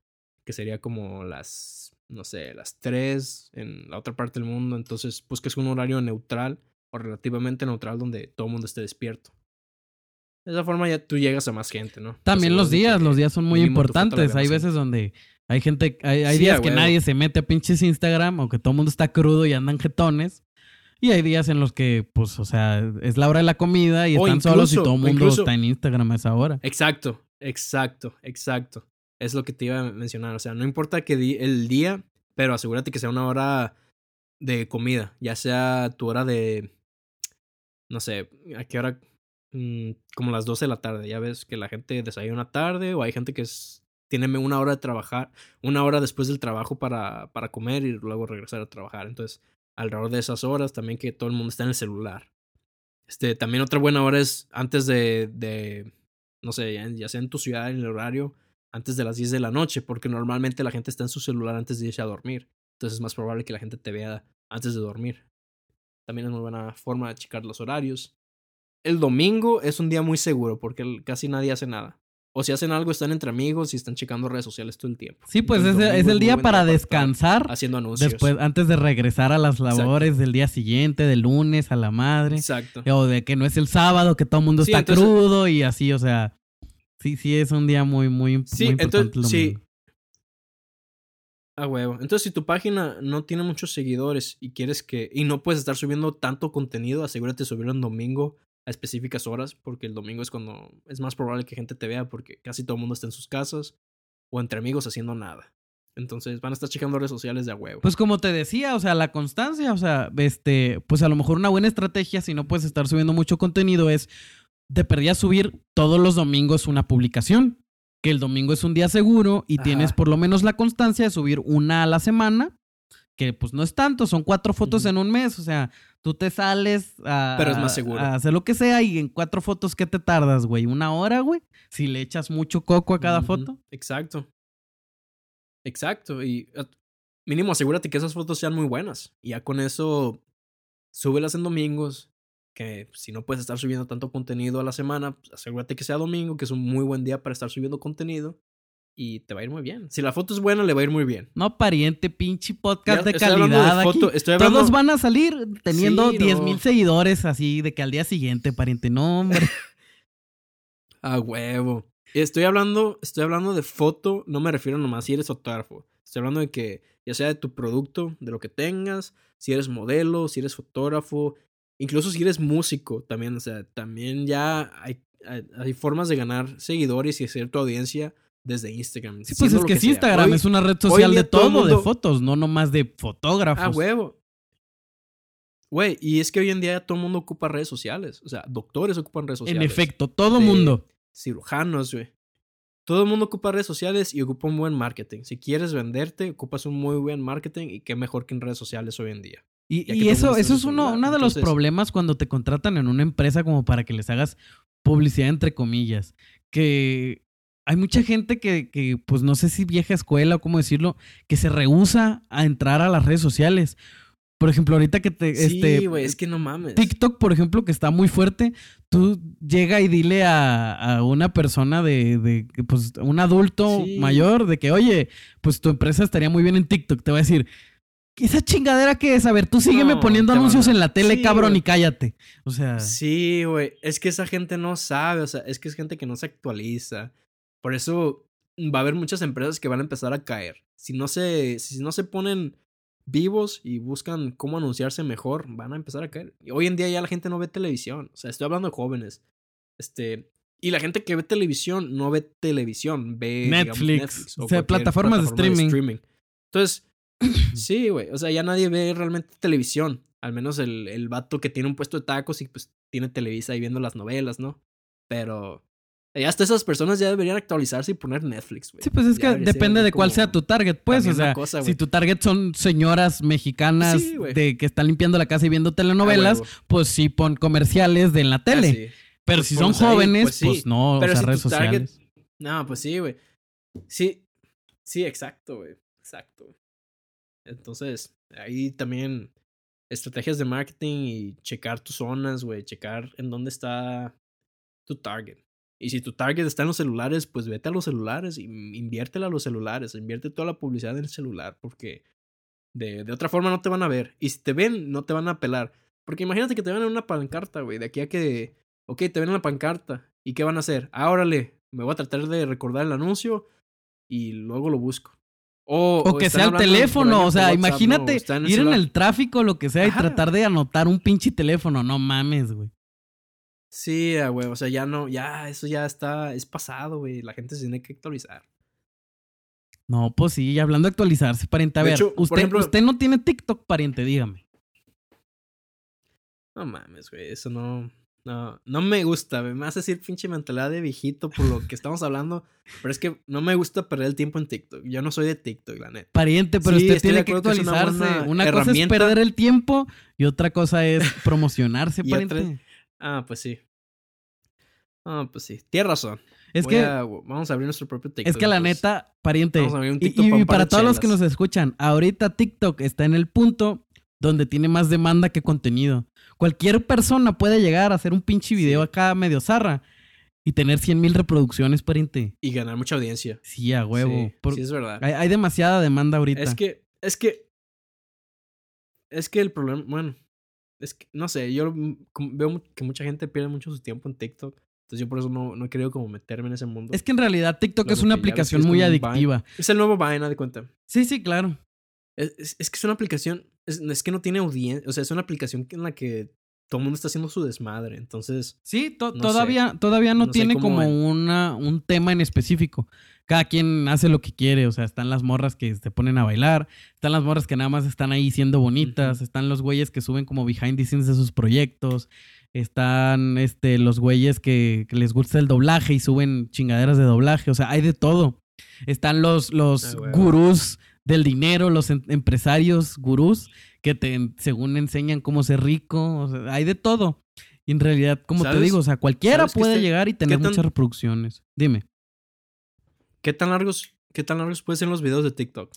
que sería como las, no sé, las 3 en la otra parte del mundo. Entonces busques un horario neutral o relativamente neutral donde todo el mundo esté despierto. De esa forma ya tú llegas a más gente, ¿no? También los días, los días son muy importantes. Hay veces donde hay gente, hay, hay días que nadie se mete a pinches Instagram o que todo el mundo está crudo y andan jetones. Y hay días en los que, pues, o sea, es la hora de la comida y están solos y todo el mundo está en Instagram a esa hora. Exacto, exacto, exacto. Es lo que te iba a mencionar. O sea, no importa que el día, pero asegúrate que sea una hora de comida. Ya sea tu hora de. No sé, ¿a qué hora? Mm, como las 12 de la tarde. Ya ves que la gente desayuna tarde o hay gente que es, tiene una hora de trabajar, una hora después del trabajo para, para comer y luego regresar a trabajar. Entonces, alrededor de esas horas, también que todo el mundo está en el celular. Este, también otra buena hora es antes de, de no sé, ya, sea en tu ciudad, en el horario, antes de las 10 de la noche, porque normalmente la gente está en su celular antes de irse a dormir. Entonces es más probable que la gente te vea antes de dormir. También es muy buena forma de checar los horarios. El domingo es un día muy seguro porque casi nadie hace nada. O si hacen algo, están entre amigos y están checando redes sociales todo el tiempo. Sí, pues es, es el día para descansar Haciendo anuncios. después, antes de regresar a las Exacto. labores del día siguiente, del lunes a la madre. Exacto. O de que no es el sábado, que todo el mundo Sí, está entonces- crudo y así, o sea. Sí, sí, es un día muy, muy, Sí, muy importante. entonces, sí. domingo. A huevo. Entonces, si tu página no tiene muchos seguidores y quieres que. y no puedes estar subiendo tanto contenido, asegúrate de subirlo en domingo a específicas horas, porque el domingo es cuando es más probable que gente te vea, porque casi todo el mundo está en sus casas o entre amigos haciendo nada. Entonces, van a estar checando redes sociales de a huevo. Pues como te decía, o sea, la constancia, o sea, este, pues a lo mejor una buena estrategia, si no puedes estar subiendo mucho contenido, es de perdida subir todos los domingos una publicación. Que el domingo es un día seguro y Ajá. tienes por lo menos la constancia de subir una a la semana. Que pues no es tanto, son cuatro fotos en un mes. O sea, tú te sales a, Pero es más seguro. a hacer lo que sea y en cuatro fotos, ¿qué te tardas, güey? ¿Una hora, güey? Si le echas mucho coco a cada foto. Exacto. Exacto. Y eh, mínimo asegúrate que esas fotos sean muy buenas. Y ya con eso, súbelas en domingos. Que si no puedes estar subiendo tanto contenido a la semana, pues, asegúrate que sea domingo, que es un muy buen día para estar subiendo contenido. Y te va a ir muy bien. Si la foto es buena, le va a ir muy bien. No, pariente, pinche podcast Ya de estoy hablando calidad de aquí. foto- estoy hablando- Todos van a salir teniendo Sí, 10 no. mil seguidores así de que al día siguiente, pariente. No, hombre. <laughs> A huevo. Estoy hablando, estoy hablando de foto, no me refiero nomás si eres fotógrafo. Estoy hablando de que ya sea de tu producto, de lo que tengas, si eres modelo, si eres fotógrafo, incluso si eres músico también, o sea, también ya hay, hay, hay formas de ganar seguidores y hacer tu audiencia desde Instagram. Sí, pues es que, sí, Instagram Hoy- es una red social de todo todo, el de fotos, no nomás de fotógrafos. Ah, huevo. Güey, y es que hoy en día todo el mundo ocupa redes sociales. O sea, doctores ocupan redes sociales. en efecto, todo de- mundo. cirujanos, güey. Todo el mundo ocupa redes sociales y ocupa un buen marketing. Si quieres venderte, ocupas un muy buen marketing y qué mejor que en redes sociales hoy en día. Y, que el eso, eso es uno, uno de los entonces- problemas cuando te contratan en una empresa como para que les hagas publicidad entre comillas. Que hay mucha gente que, que, pues no sé si vieja escuela o cómo decirlo, que se rehúsa a entrar a las redes sociales. Por ejemplo, ahorita que te, este, sí, güey, es que no mames. TikTok, por ejemplo, que está muy fuerte, tú llega y dile a, a una persona de, de, que, pues, un adulto Sí. mayor, de que, oye, pues tu empresa estaría muy bien en TikTok. Te va a decir, ¿esa chingadera qué es? A ver, tú sígueme No, poniendo anuncios en la tele, Sí, cabrón, y cállate. O sea, Sí, güey. Es que esa gente no sabe. O sea, es que es gente que no se actualiza. Por eso va a haber muchas empresas que van a empezar a caer. Si no se, si no se ponen vivos y buscan cómo anunciarse mejor, van a empezar a caer. Y hoy en día ya la gente no ve televisión. O sea, estoy hablando de jóvenes. Este. Y la gente que ve televisión no ve televisión, ve digamos, Netflix, o sea, plataformas de plataforma streaming. Entonces, <clears throat> sí, güey. O sea, ya nadie ve realmente televisión. Al menos el, el vato que tiene un puesto de tacos y pues tiene Televisa ahí viendo las novelas, ¿no? Pero ya hasta esas personas ya deberían actualizarse y poner Netflix, güey. sí, pues es Ya que depende de cuál sea tu target, pues. O sea, cosa, si tu target son señoras mexicanas Sí, de que están limpiando la casa y viendo telenovelas, Ah, pues sí pon comerciales de en la Ah, tele. sí. Pero Pues si son ahí, jóvenes, pues pues, no, Pero o sea, si redes tu target- sociales. No, pues sí, güey. Sí, sí, exacto, güey. Exacto. Entonces, ahí también estrategias de marketing y checar tus zonas, güey. Checar en dónde está tu target. Y si tu target está en los celulares, pues vete a los celulares y inviértela a los celulares. Invierte toda la publicidad en el celular porque de, de otra forma no te van a ver. Y si te ven, no te van a pelar. Porque imagínate que te ven en una pancarta, güey. De aquí a que, ok, te ven en la pancarta. ¿Y qué van a hacer? Ah, órale, me voy a tratar de recordar el anuncio y luego lo busco. O, O que sea el teléfono, o sea, imagínate ir en el tráfico, lo que sea, y Ajá. tratar de anotar un pinche teléfono. No mames, güey. Sí, güey, o sea, ya no, ya, eso ya está, es pasado, güey. La gente se tiene que actualizar. No, pues sí, y hablando de actualizarse, pariente. A De ver, hecho, usted, ejemplo- usted no tiene TikTok, pariente, dígame. No mames, güey, eso no, no, no me gusta, güey. Me hace decir pinche mentalidad de viejito por lo que estamos hablando, pero es que no me gusta perder el tiempo en TikTok. Yo no soy de TikTok, la neta. Pariente, pero Sí, usted tiene que acuerdo que una actualizarse. Una, cosa es perder el tiempo y otra cosa es <laughs> promocionarse, pariente. Ah, pues sí. Ah, pues sí. Tienes razón. Es Voy que, a- vamos a abrir nuestro propio TikTok. es que la entonces. neta, pariente. Vamos a abrir un Y, TikTok y- para y para todos los que nos escuchan, ahorita TikTok está en el punto donde tiene más demanda que contenido. Cualquier persona puede llegar a hacer un pinche video acá medio zarra y tener 100 mil reproducciones, pariente. Y ganar mucha audiencia. Sí, a huevo. Sí, Por- sí, es verdad. hay, hay demasiada demanda ahorita. Es que, es que, es que el problema, bueno, es que, no sé, yo mm, veo que mucha gente pierde mucho su tiempo en TikTok. Entonces yo por eso no, no he querido como meterme en ese mundo. Es que en realidad TikTok es una aplicación muy Vine. adictiva. Es el nuevo Vine, de cuenta. Sí, sí, claro. Es, es- es que es una aplicación, es, es que no tiene audiencia, o sea, es una aplicación en la que todo el mundo está haciendo su desmadre. Entonces, Sí, to- No todavía, todavía no, tiene como una, un tema en específico. Cada quien hace lo que quiere. O sea, están las morras que se ponen a bailar. Están las morras que nada más están ahí siendo bonitas. Están los güeyes que suben como behind the scenes de sus proyectos. Están este, los güeyes que, que les gusta el doblaje y suben chingaderas de doblaje. O sea, hay de todo. Están los, los Ah, gurús del dinero, los em- empresarios gurús que te, según enseñan cómo ser rico. O sea, hay de todo. Y en realidad, como te digo, o sea, cualquiera ¿Sabes qué puede este- llegar y tener tan- muchas reproducciones. Dime. ¿qué tan largos, qué tan largos pueden ser los videos de TikTok?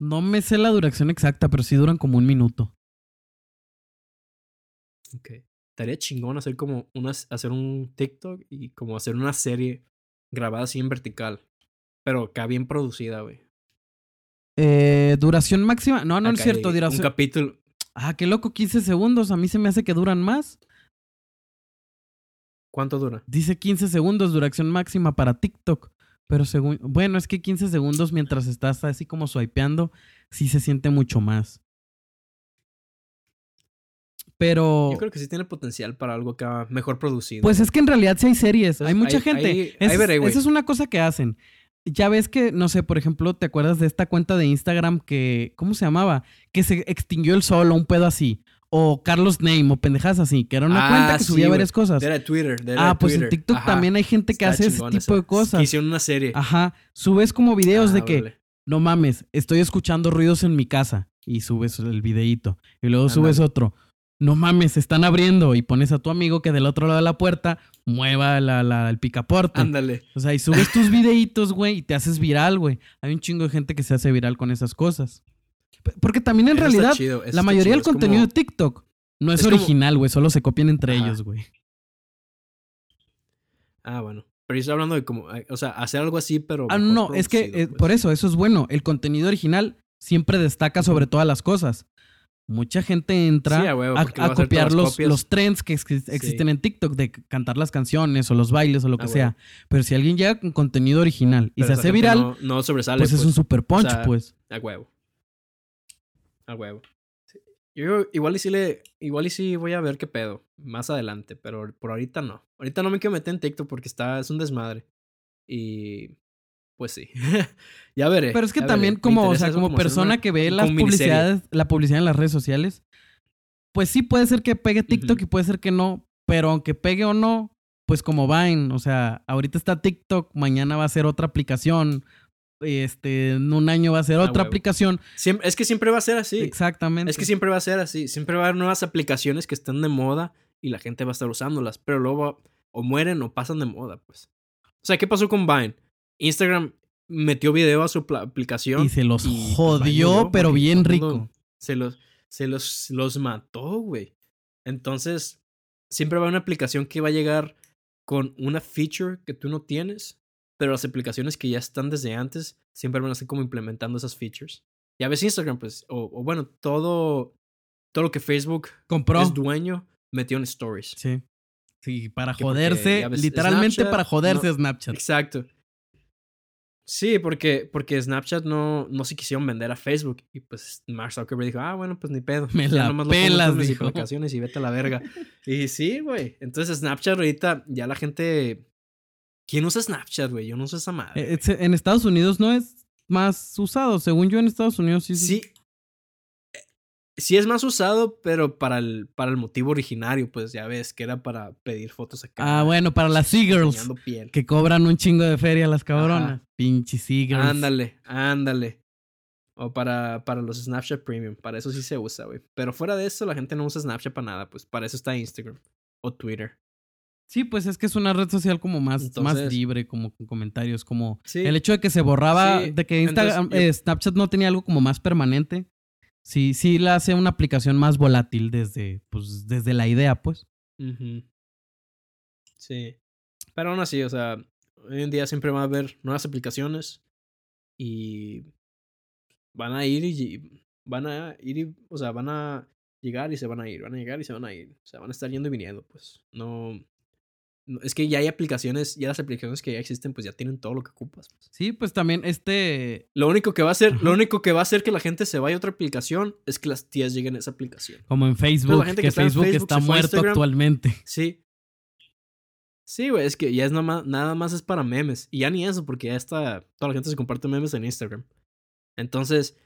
No me sé la duración exacta, pero sí duran como un minuto. Ok. Estaría chingón hacer como unas, hacer un TikTok y como hacer una serie grabada así en vertical. Pero acá bien producida, güey. Eh, duración máxima. No, no, es cierto. de Un Duración... capítulo. Ah, qué loco, 15 segundos. A mí se me hace que duran más. ¿Cuánto dura? Dice 15 segundos duración máxima para TikTok. Pero según. Bueno, es que 15 segundos mientras estás así como swipeando, sí se siente mucho más. Pero. Yo creo que sí tiene potencial para algo acá mejor producido. Pues es que en realidad sí hay series. Entonces, hay mucha gente. veré, esa es una cosa que hacen. Ya ves que, no sé, por ejemplo, ¿te acuerdas de esta cuenta de Instagram que. ¿Cómo se llamaba? Que se extinguió el sol o un pedo así. O Carlos Name o pendejas así. Que era una Ah, cuenta que subía varias cosas. Era Twitter. era Ah, pues en. TikTok Ajá. también hay gente que Está hace ese tipo esa. de cosas. Hicieron una serie. Ajá. Subes como videos de que, no mames, estoy escuchando ruidos en mi casa. Y subes el videíto. Y luego subes otro. No mames, se están abriendo. Y pones a tu amigo que del otro lado de la puerta mueva la, la- el picaporte. Ándale. O sea, y subes tus videitos, güey, y te haces viral, güey. Hay un chingo de gente que se hace viral con esas cosas. Porque también en Eso realidad chido, la mayoría del como- contenido de TikTok no es, original, güey. Solo se copian entre Ajá. ellos, güey. Ah, bueno. Pero yo estoy hablando de como, eh, o sea, hacer algo así, pero. Ah, no, es que eh, pues. por eso, eso es bueno. El contenido original siempre destaca sobre todas las cosas. Mucha gente entra Sí, a huevo, a, copiar los, los trends que ex- existen en TikTok de cantar las canciones o los bailes o lo que Ah, sea. Pero si alguien llega con contenido original y Pero se hace viral, No, no sobresale. pues es un super punch, sea, pues. A huevo. A huevo. Sí. Yo igual y sí le. Igual y sí voy a ver qué pedo. Más adelante. Pero por ahorita no. Ahorita no me quiero meter en TikTok porque está. es un desmadre. Y. Pues sí. <laughs> ya veré. Pero es que también veré. Como, o sea, como persona una- que ve las publicidades, la publicidad en las redes sociales, pues sí puede ser que pegue TikTok y puede ser que no, pero aunque pegue o no, pues como Vine, o sea, ahorita está TikTok, mañana va a ser otra aplicación, este, en un año va a ser Ah, otra huevo. aplicación. Siem- es que siempre va a ser así. Exactamente. Es que siempre va a ser así. Siempre va a haber nuevas aplicaciones que están de moda y la gente va a estar usándolas. Pero luego va- o mueren o pasan de moda, pues. O sea, ¿qué pasó con Vine? Instagram metió video a su aplicación. Y se los y, pues, jodió, pero bien rico. Se los, se los, los mató, güey. Entonces, siempre va a haber una aplicación que va a llegar con una feature que tú no tienes. Pero las aplicaciones que ya están desde antes siempre van a estar como implementando esas features. Ya ves Instagram, pues, o, o bueno, todo, todo lo que Facebook Compró. es dueño, metió en stories. Sí. Sí, para Que joderse, literalmente Snapchat, para joderse no- Snapchat. Exacto. Sí, porque, porque Snapchat no, no se quisieron vender a Facebook. Y pues Mark Zuckerberg dijo, ah, bueno, pues ni pedo. <laughs> Me la nomás lo pelas, mis dijo. y vete a la verga. <laughs> y sí, güey. Entonces Snapchat ahorita ya la gente... ¿Quién usa Snapchat, güey? Yo no uso esa madre. Es- En Estados Unidos no es más usado. Según yo, en Estados Unidos sí. Sí. Sí es más usado, pero para el, para el motivo originario, pues ya ves, que era para pedir fotos acá. Ah, bueno, para las Seagirls. Que cobran un chingo de feria las cabronas. Ajá. Pinche Seagirls. Ándale, ándale. O para, para los Snapchat Premium. Para eso sí se usa, güey. Pero fuera de eso, la gente no usa Snapchat para nada. Pues para eso está Instagram o Twitter. Sí, pues es que es una red social como más, más libre, como con comentarios, como Sí. el hecho de que se borraba, Sí, de que Instagram, entonces eh, Snapchat no tenía algo como más permanente. Sí, sí la hace una aplicación más volátil desde, pues, desde la idea, pues. Ujú. Sí. Pero aún así, o sea, hoy en día siempre va a haber nuevas aplicaciones y van a ir y van a ir y, o sea, van a llegar y se van a ir, van a llegar y se van a ir. O sea, van a estar yendo y viniendo, pues. No, es que ya hay aplicaciones, ya las aplicaciones que ya existen, pues ya tienen todo lo que ocupas. Pues. Sí, pues también este. Lo único que va a hacer, lo único que va a hacer que la gente se vaya a otra aplicación es que las tías lleguen a esa aplicación. Como en Facebook, que, Facebook, está muerto actualmente. Sí. Sí, güey, es que ya es nada más, nada más es para memes. Y ya ni eso, porque ya está. Toda la gente se comparte memes en Instagram. Entonces,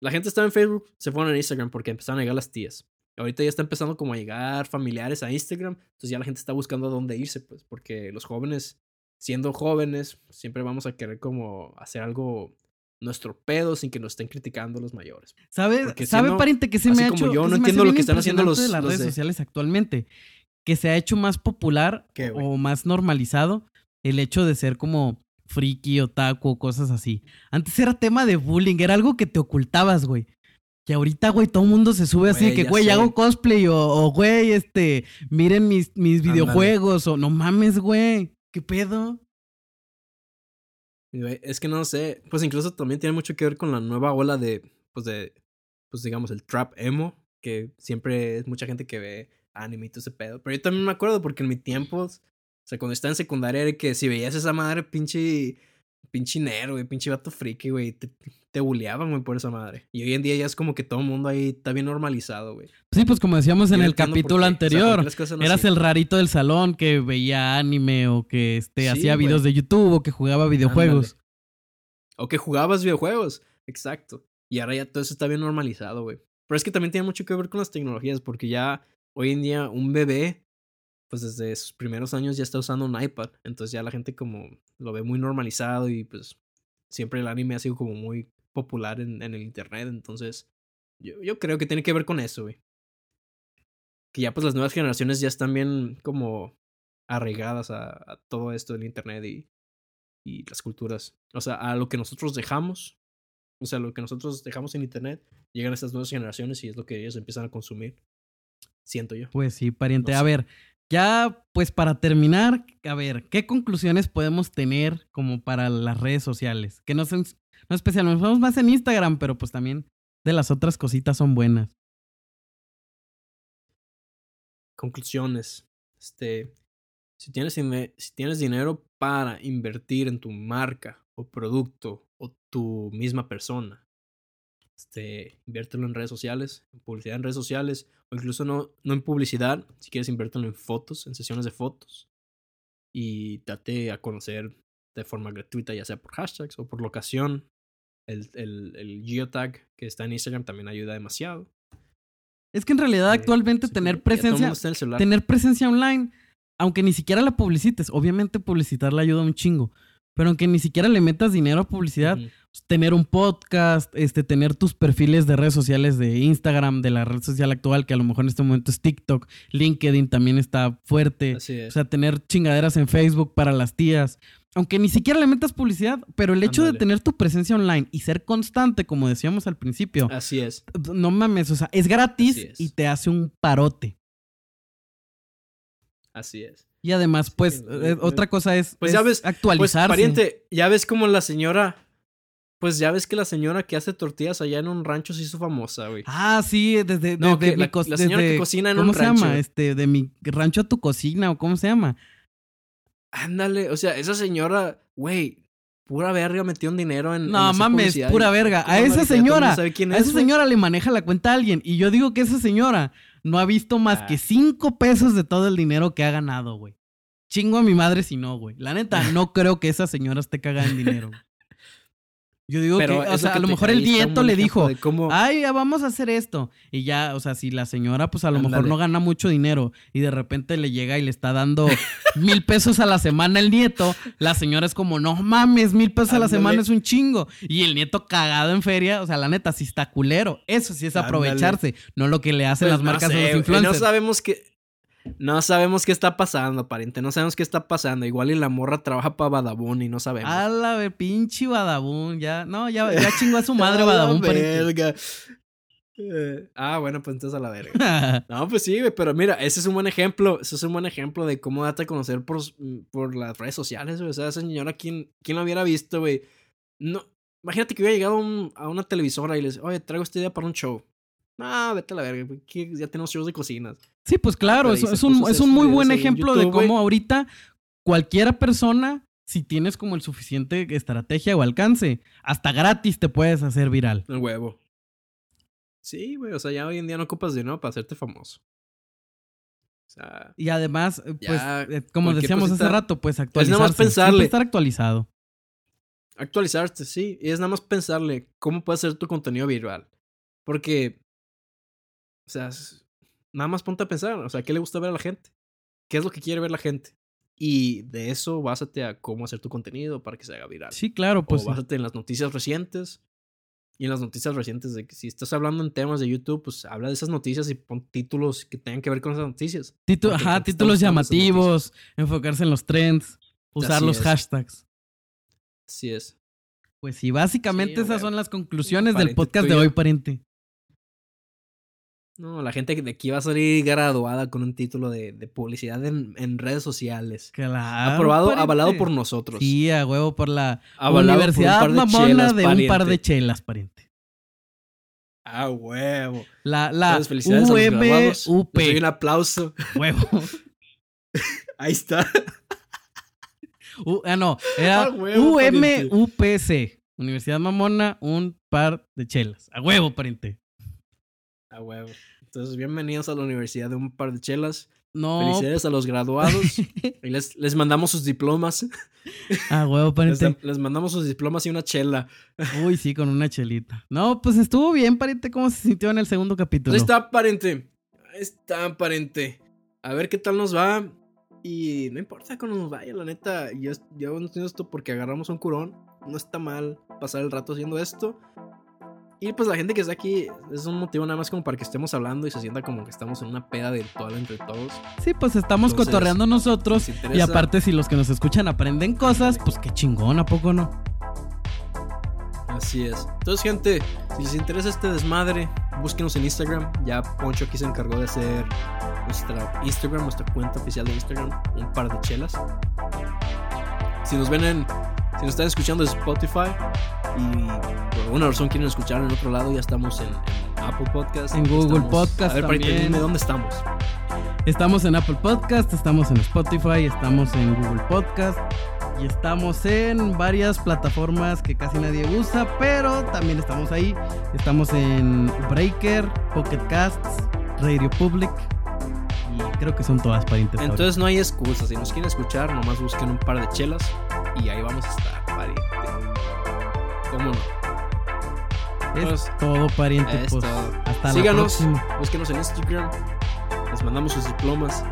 la gente estaba en Facebook, se fueron a Instagram porque empezaron a llegar las tías. Ahorita ya está empezando como a llegar familiares a Instagram, entonces ya la gente está buscando a dónde irse, pues, porque los jóvenes, siendo jóvenes, siempre vamos a querer como hacer algo nuestro pedo sin que nos estén criticando los mayores. ¿Sabe, ¿sabe pariente, que se me ha hecho? Yo no entiendo lo que están haciendo los, de las redes sociales actualmente, que se ha hecho más popular o más normalizado el hecho de ser como friki, otaku, cosas así. Antes era tema de bullying, era algo que te ocultabas, güey. Que ahorita, güey, todo el mundo se sube así, que, güey, hago cosplay o, güey, este, miren mis, mis videojuegos o no mames, güey, ¿qué pedo? Es que no sé, pues incluso también tiene mucho que ver con la nueva ola de, pues de, pues digamos, el trap emo, que siempre es mucha gente que ve anime y todo ese pedo. Pero yo también me acuerdo porque en mi tiempo, o sea, cuando estaba en secundaria, era que si veías esa madre, pinche pinche nero, güey, pinche vato friki, güey. Te, te bulleaban, güey, por esa madre. Y hoy en día ya es como que todo el mundo ahí está bien normalizado, güey. Sí, pues como decíamos en el capítulo anterior, eras el rarito del salón que veía anime o que este, hacía videos de YouTube o que jugaba videojuegos. O que jugabas videojuegos, exacto. Y ahora ya todo eso está bien normalizado, güey. Pero es que también tiene mucho que ver con las tecnologías, porque ya hoy en día un bebé pues desde sus primeros años ya está usando un iPad. Entonces ya la gente como lo ve muy normalizado y pues siempre el anime ha sido como muy popular en, en el internet. Entonces yo, yo creo que tiene que ver con eso, güey. Que ya pues las nuevas generaciones ya están bien como arraigadas a, a todo esto del internet y, y las culturas. O sea, a lo que nosotros dejamos. O sea, lo que nosotros dejamos en internet, llegan estas nuevas generaciones y es lo que ellos empiezan a consumir. Siento yo. Pues sí, pariente. A ver, ya, pues para terminar, a ver, ¿qué conclusiones podemos tener como para las redes sociales? Que no son, no especialmente, más en Instagram, pero pues también de las otras cositas son buenas. Conclusiones. Este, si tienes, si tienes dinero para invertir en tu marca o producto o tu misma persona, este, inviértelo en redes sociales, en publicidad en redes sociales, o incluso no, no en publicidad, si quieres inviértelo en fotos, en sesiones de fotos, y date a conocer de forma gratuita, ya sea por hashtags o por locación. El, el, el geotag que está en Instagram también ayuda demasiado. Es que en realidad eh, actualmente tener presencia, tener presencia online, aunque ni siquiera la publicites, obviamente publicitarla ayuda un chingo, pero aunque ni siquiera le metas dinero a publicidad, tener un podcast, este, tener tus perfiles de redes sociales de Instagram, de la red social actual, que a lo mejor en este momento es TikTok, LinkedIn también está fuerte. O sea, tener chingaderas en Facebook para las tías. Aunque ni siquiera le metas publicidad, pero el hecho de tener tu presencia online y ser constante, como decíamos al principio. Así es. No mames, o sea, es gratis y te hace un parote. Así es. Y además, pues, eh, otra cosa es, pues ya ves, pues, actualizarse. Pues, pariente, ya ves como la señora pues ya ves que la señora que hace tortillas allá en un rancho se hizo famosa, güey. Ah, sí, desde. No, que la, señora que cocina en un rancho. ¿Cómo se llama? Este, de mi rancho a tu cocina, o cómo se llama. Ándale, o sea, esa señora, güey, pura verga metió un dinero en. No mames, pura verga. A esa señora. a esa señora le maneja la cuenta a alguien. Y yo digo que esa señora no ha visto más que ah. cinco pesos de todo el dinero que ha ganado, güey. Chingo a mi madre si no, güey. La neta, no creo que esa señora esté cagada en dinero. Yo digo que, o sea, a lo mejor el nieto le dijo, ay, ya vamos a hacer esto. Y ya, o sea, si la señora, pues a lo mejor no gana mucho dinero y de repente le llega y le está dando <laughs> mil pesos a la semana el nieto, la señora es como, no mames, mil pesos a la semana es un chingo. Y el nieto cagado en feria, o sea, la neta, sí está culero. Eso sí es aprovecharse, no lo que le hacen pues las marcas a los influencers. No sabemos que no sabemos qué está pasando, pariente. No sabemos qué está pasando. Igual y la morra trabaja para Badabun y no sabemos. A la pinche Badabun. Ya, no, ya, ya <laughs> chingó a su madre Badabun, verga. Eh, <laughs> ah, bueno, pues entonces a la verga. <laughs> No, pues sí, güey, pero mira, ese es un buen ejemplo. Ese es un buen ejemplo de cómo darte a conocer por, por las redes sociales, güey. O sea, esa señora, ¿quién, quién lo hubiera visto, güey? No, imagínate que hubiera llegado a una televisora y les, oye, traigo esta idea para un show. Ah, vete a la verga, ya tenemos shows de cocinas. Sí, pues claro, es, es, un, es un muy buen ejemplo de cómo ahorita cualquiera persona, si tienes como el suficiente estrategia o alcance, hasta gratis te puedes hacer viral. El huevo. Sí, güey, o sea, ya hoy en día no ocupas dinero para hacerte famoso. O sea, y además, eh, pues, eh, como decíamos hace rato, pues actualizarse. Es nada más pensarle. estar actualizado. Actualizarte, sí. Y es nada más pensarle cómo puede ser tu contenido viral. Porque, o sea, nada más ponte a pensar, o sea, ¿qué le gusta ver a la gente? ¿Qué es lo que quiere ver la gente? Y de eso básate a cómo hacer tu contenido para que se haga viral. Sí, claro, pues. O básate en las noticias recientes y en las noticias recientes de que si estás hablando en temas de YouTube, pues habla de esas noticias y pon títulos que tengan que ver con esas noticias. ajá, títulos llamativos, enfocarse en los trends, usar los hashtags. Así es. Pues sí, básicamente esas son las conclusiones del podcast de hoy, pariente. No, la gente de aquí va a salir graduada con un título de, de publicidad en, en, redes sociales. Claro. Aprobado, avalado por nosotros. Sí, a huevo por la Universidad Mamona de un par de chelas, pariente. Ah, huevo. La, la UMUP. un aplauso. <laughs> Huevo. <laughs> Ahí está. ah, no. Era ah, UMUPC. Universidad Mamona, un par de chelas. A huevo, pariente. A huevo. Entonces, bienvenidos a la universidad de un par de chelas. No. Felicidades a los graduados. y les, les mandamos sus diplomas. A huevo, pariente. Les, mandamos sus diplomas y una chela. Uy, sí, con una chelita. No, pues estuvo bien, pariente. ¿Cómo se sintió en el segundo capítulo? Ahí está, pariente. Ahí está, pariente. A ver qué tal nos va. Y no importa cómo nos vaya, la neta. Yo, yo no esto porque agarramos un curón. No está mal pasar el rato haciendo esto. Y pues la gente que está aquí es un motivo nada más como para que estemos hablando y se sienta como que estamos en una peda virtual entre todos. Sí, pues estamos cotorreando nosotros. y aparte, si los que nos escuchan aprenden cosas, pues qué chingón, ¿a poco no? Así es. Entonces, gente, si les interesa este desmadre, búsquenos en Instagram. Ya Poncho aquí se encargó de hacer nuestra Instagram, nuestra cuenta oficial de Instagram, un par de chelas. Si nos ven en si nos están escuchando en Spotify y por alguna razón quieren escuchar en otro lado, ya estamos en, Apple Podcast. En Google Podcast. A ver, también. dime dónde estamos. Estamos en Apple Podcast, estamos en Spotify, estamos en Google Podcast y estamos en varias plataformas que casi nadie usa, pero también estamos ahí. Estamos en Breaker, Pocket Casts, Radio Public y creo que son todas parientes. Entonces no hay excusa, si nos quieren escuchar, nomás busquen un par de chelas y ahí vamos a estar, pariente. ¿Cómo no? Es pues, todo, pariente. Es pues, todo. Hasta Síganos, búsquenos en Instagram. Les mandamos sus diplomas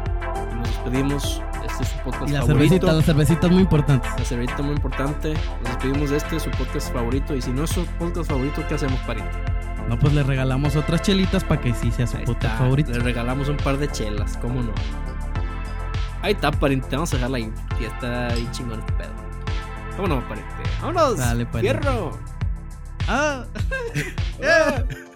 y nos despedimos. Este es su podcast y la favorito. Cervecita, la cervecita es muy importante. La cervecita muy importante. Nos despedimos de este, su podcast favorito. Y si no es su podcast favorito, ¿qué hacemos, pariente? No, pues le regalamos otras chelitas para que sí sea su podcast favorito. Le regalamos un par de chelas, ¿cómo no? Ahí está, pariente. Vamos a dejarla ahí. Ya está ahí chingón este pedo. Vámonos, pariente. Vámonos. Dale, pariente. Fierro. Ah. <laughs> ah. <laughs>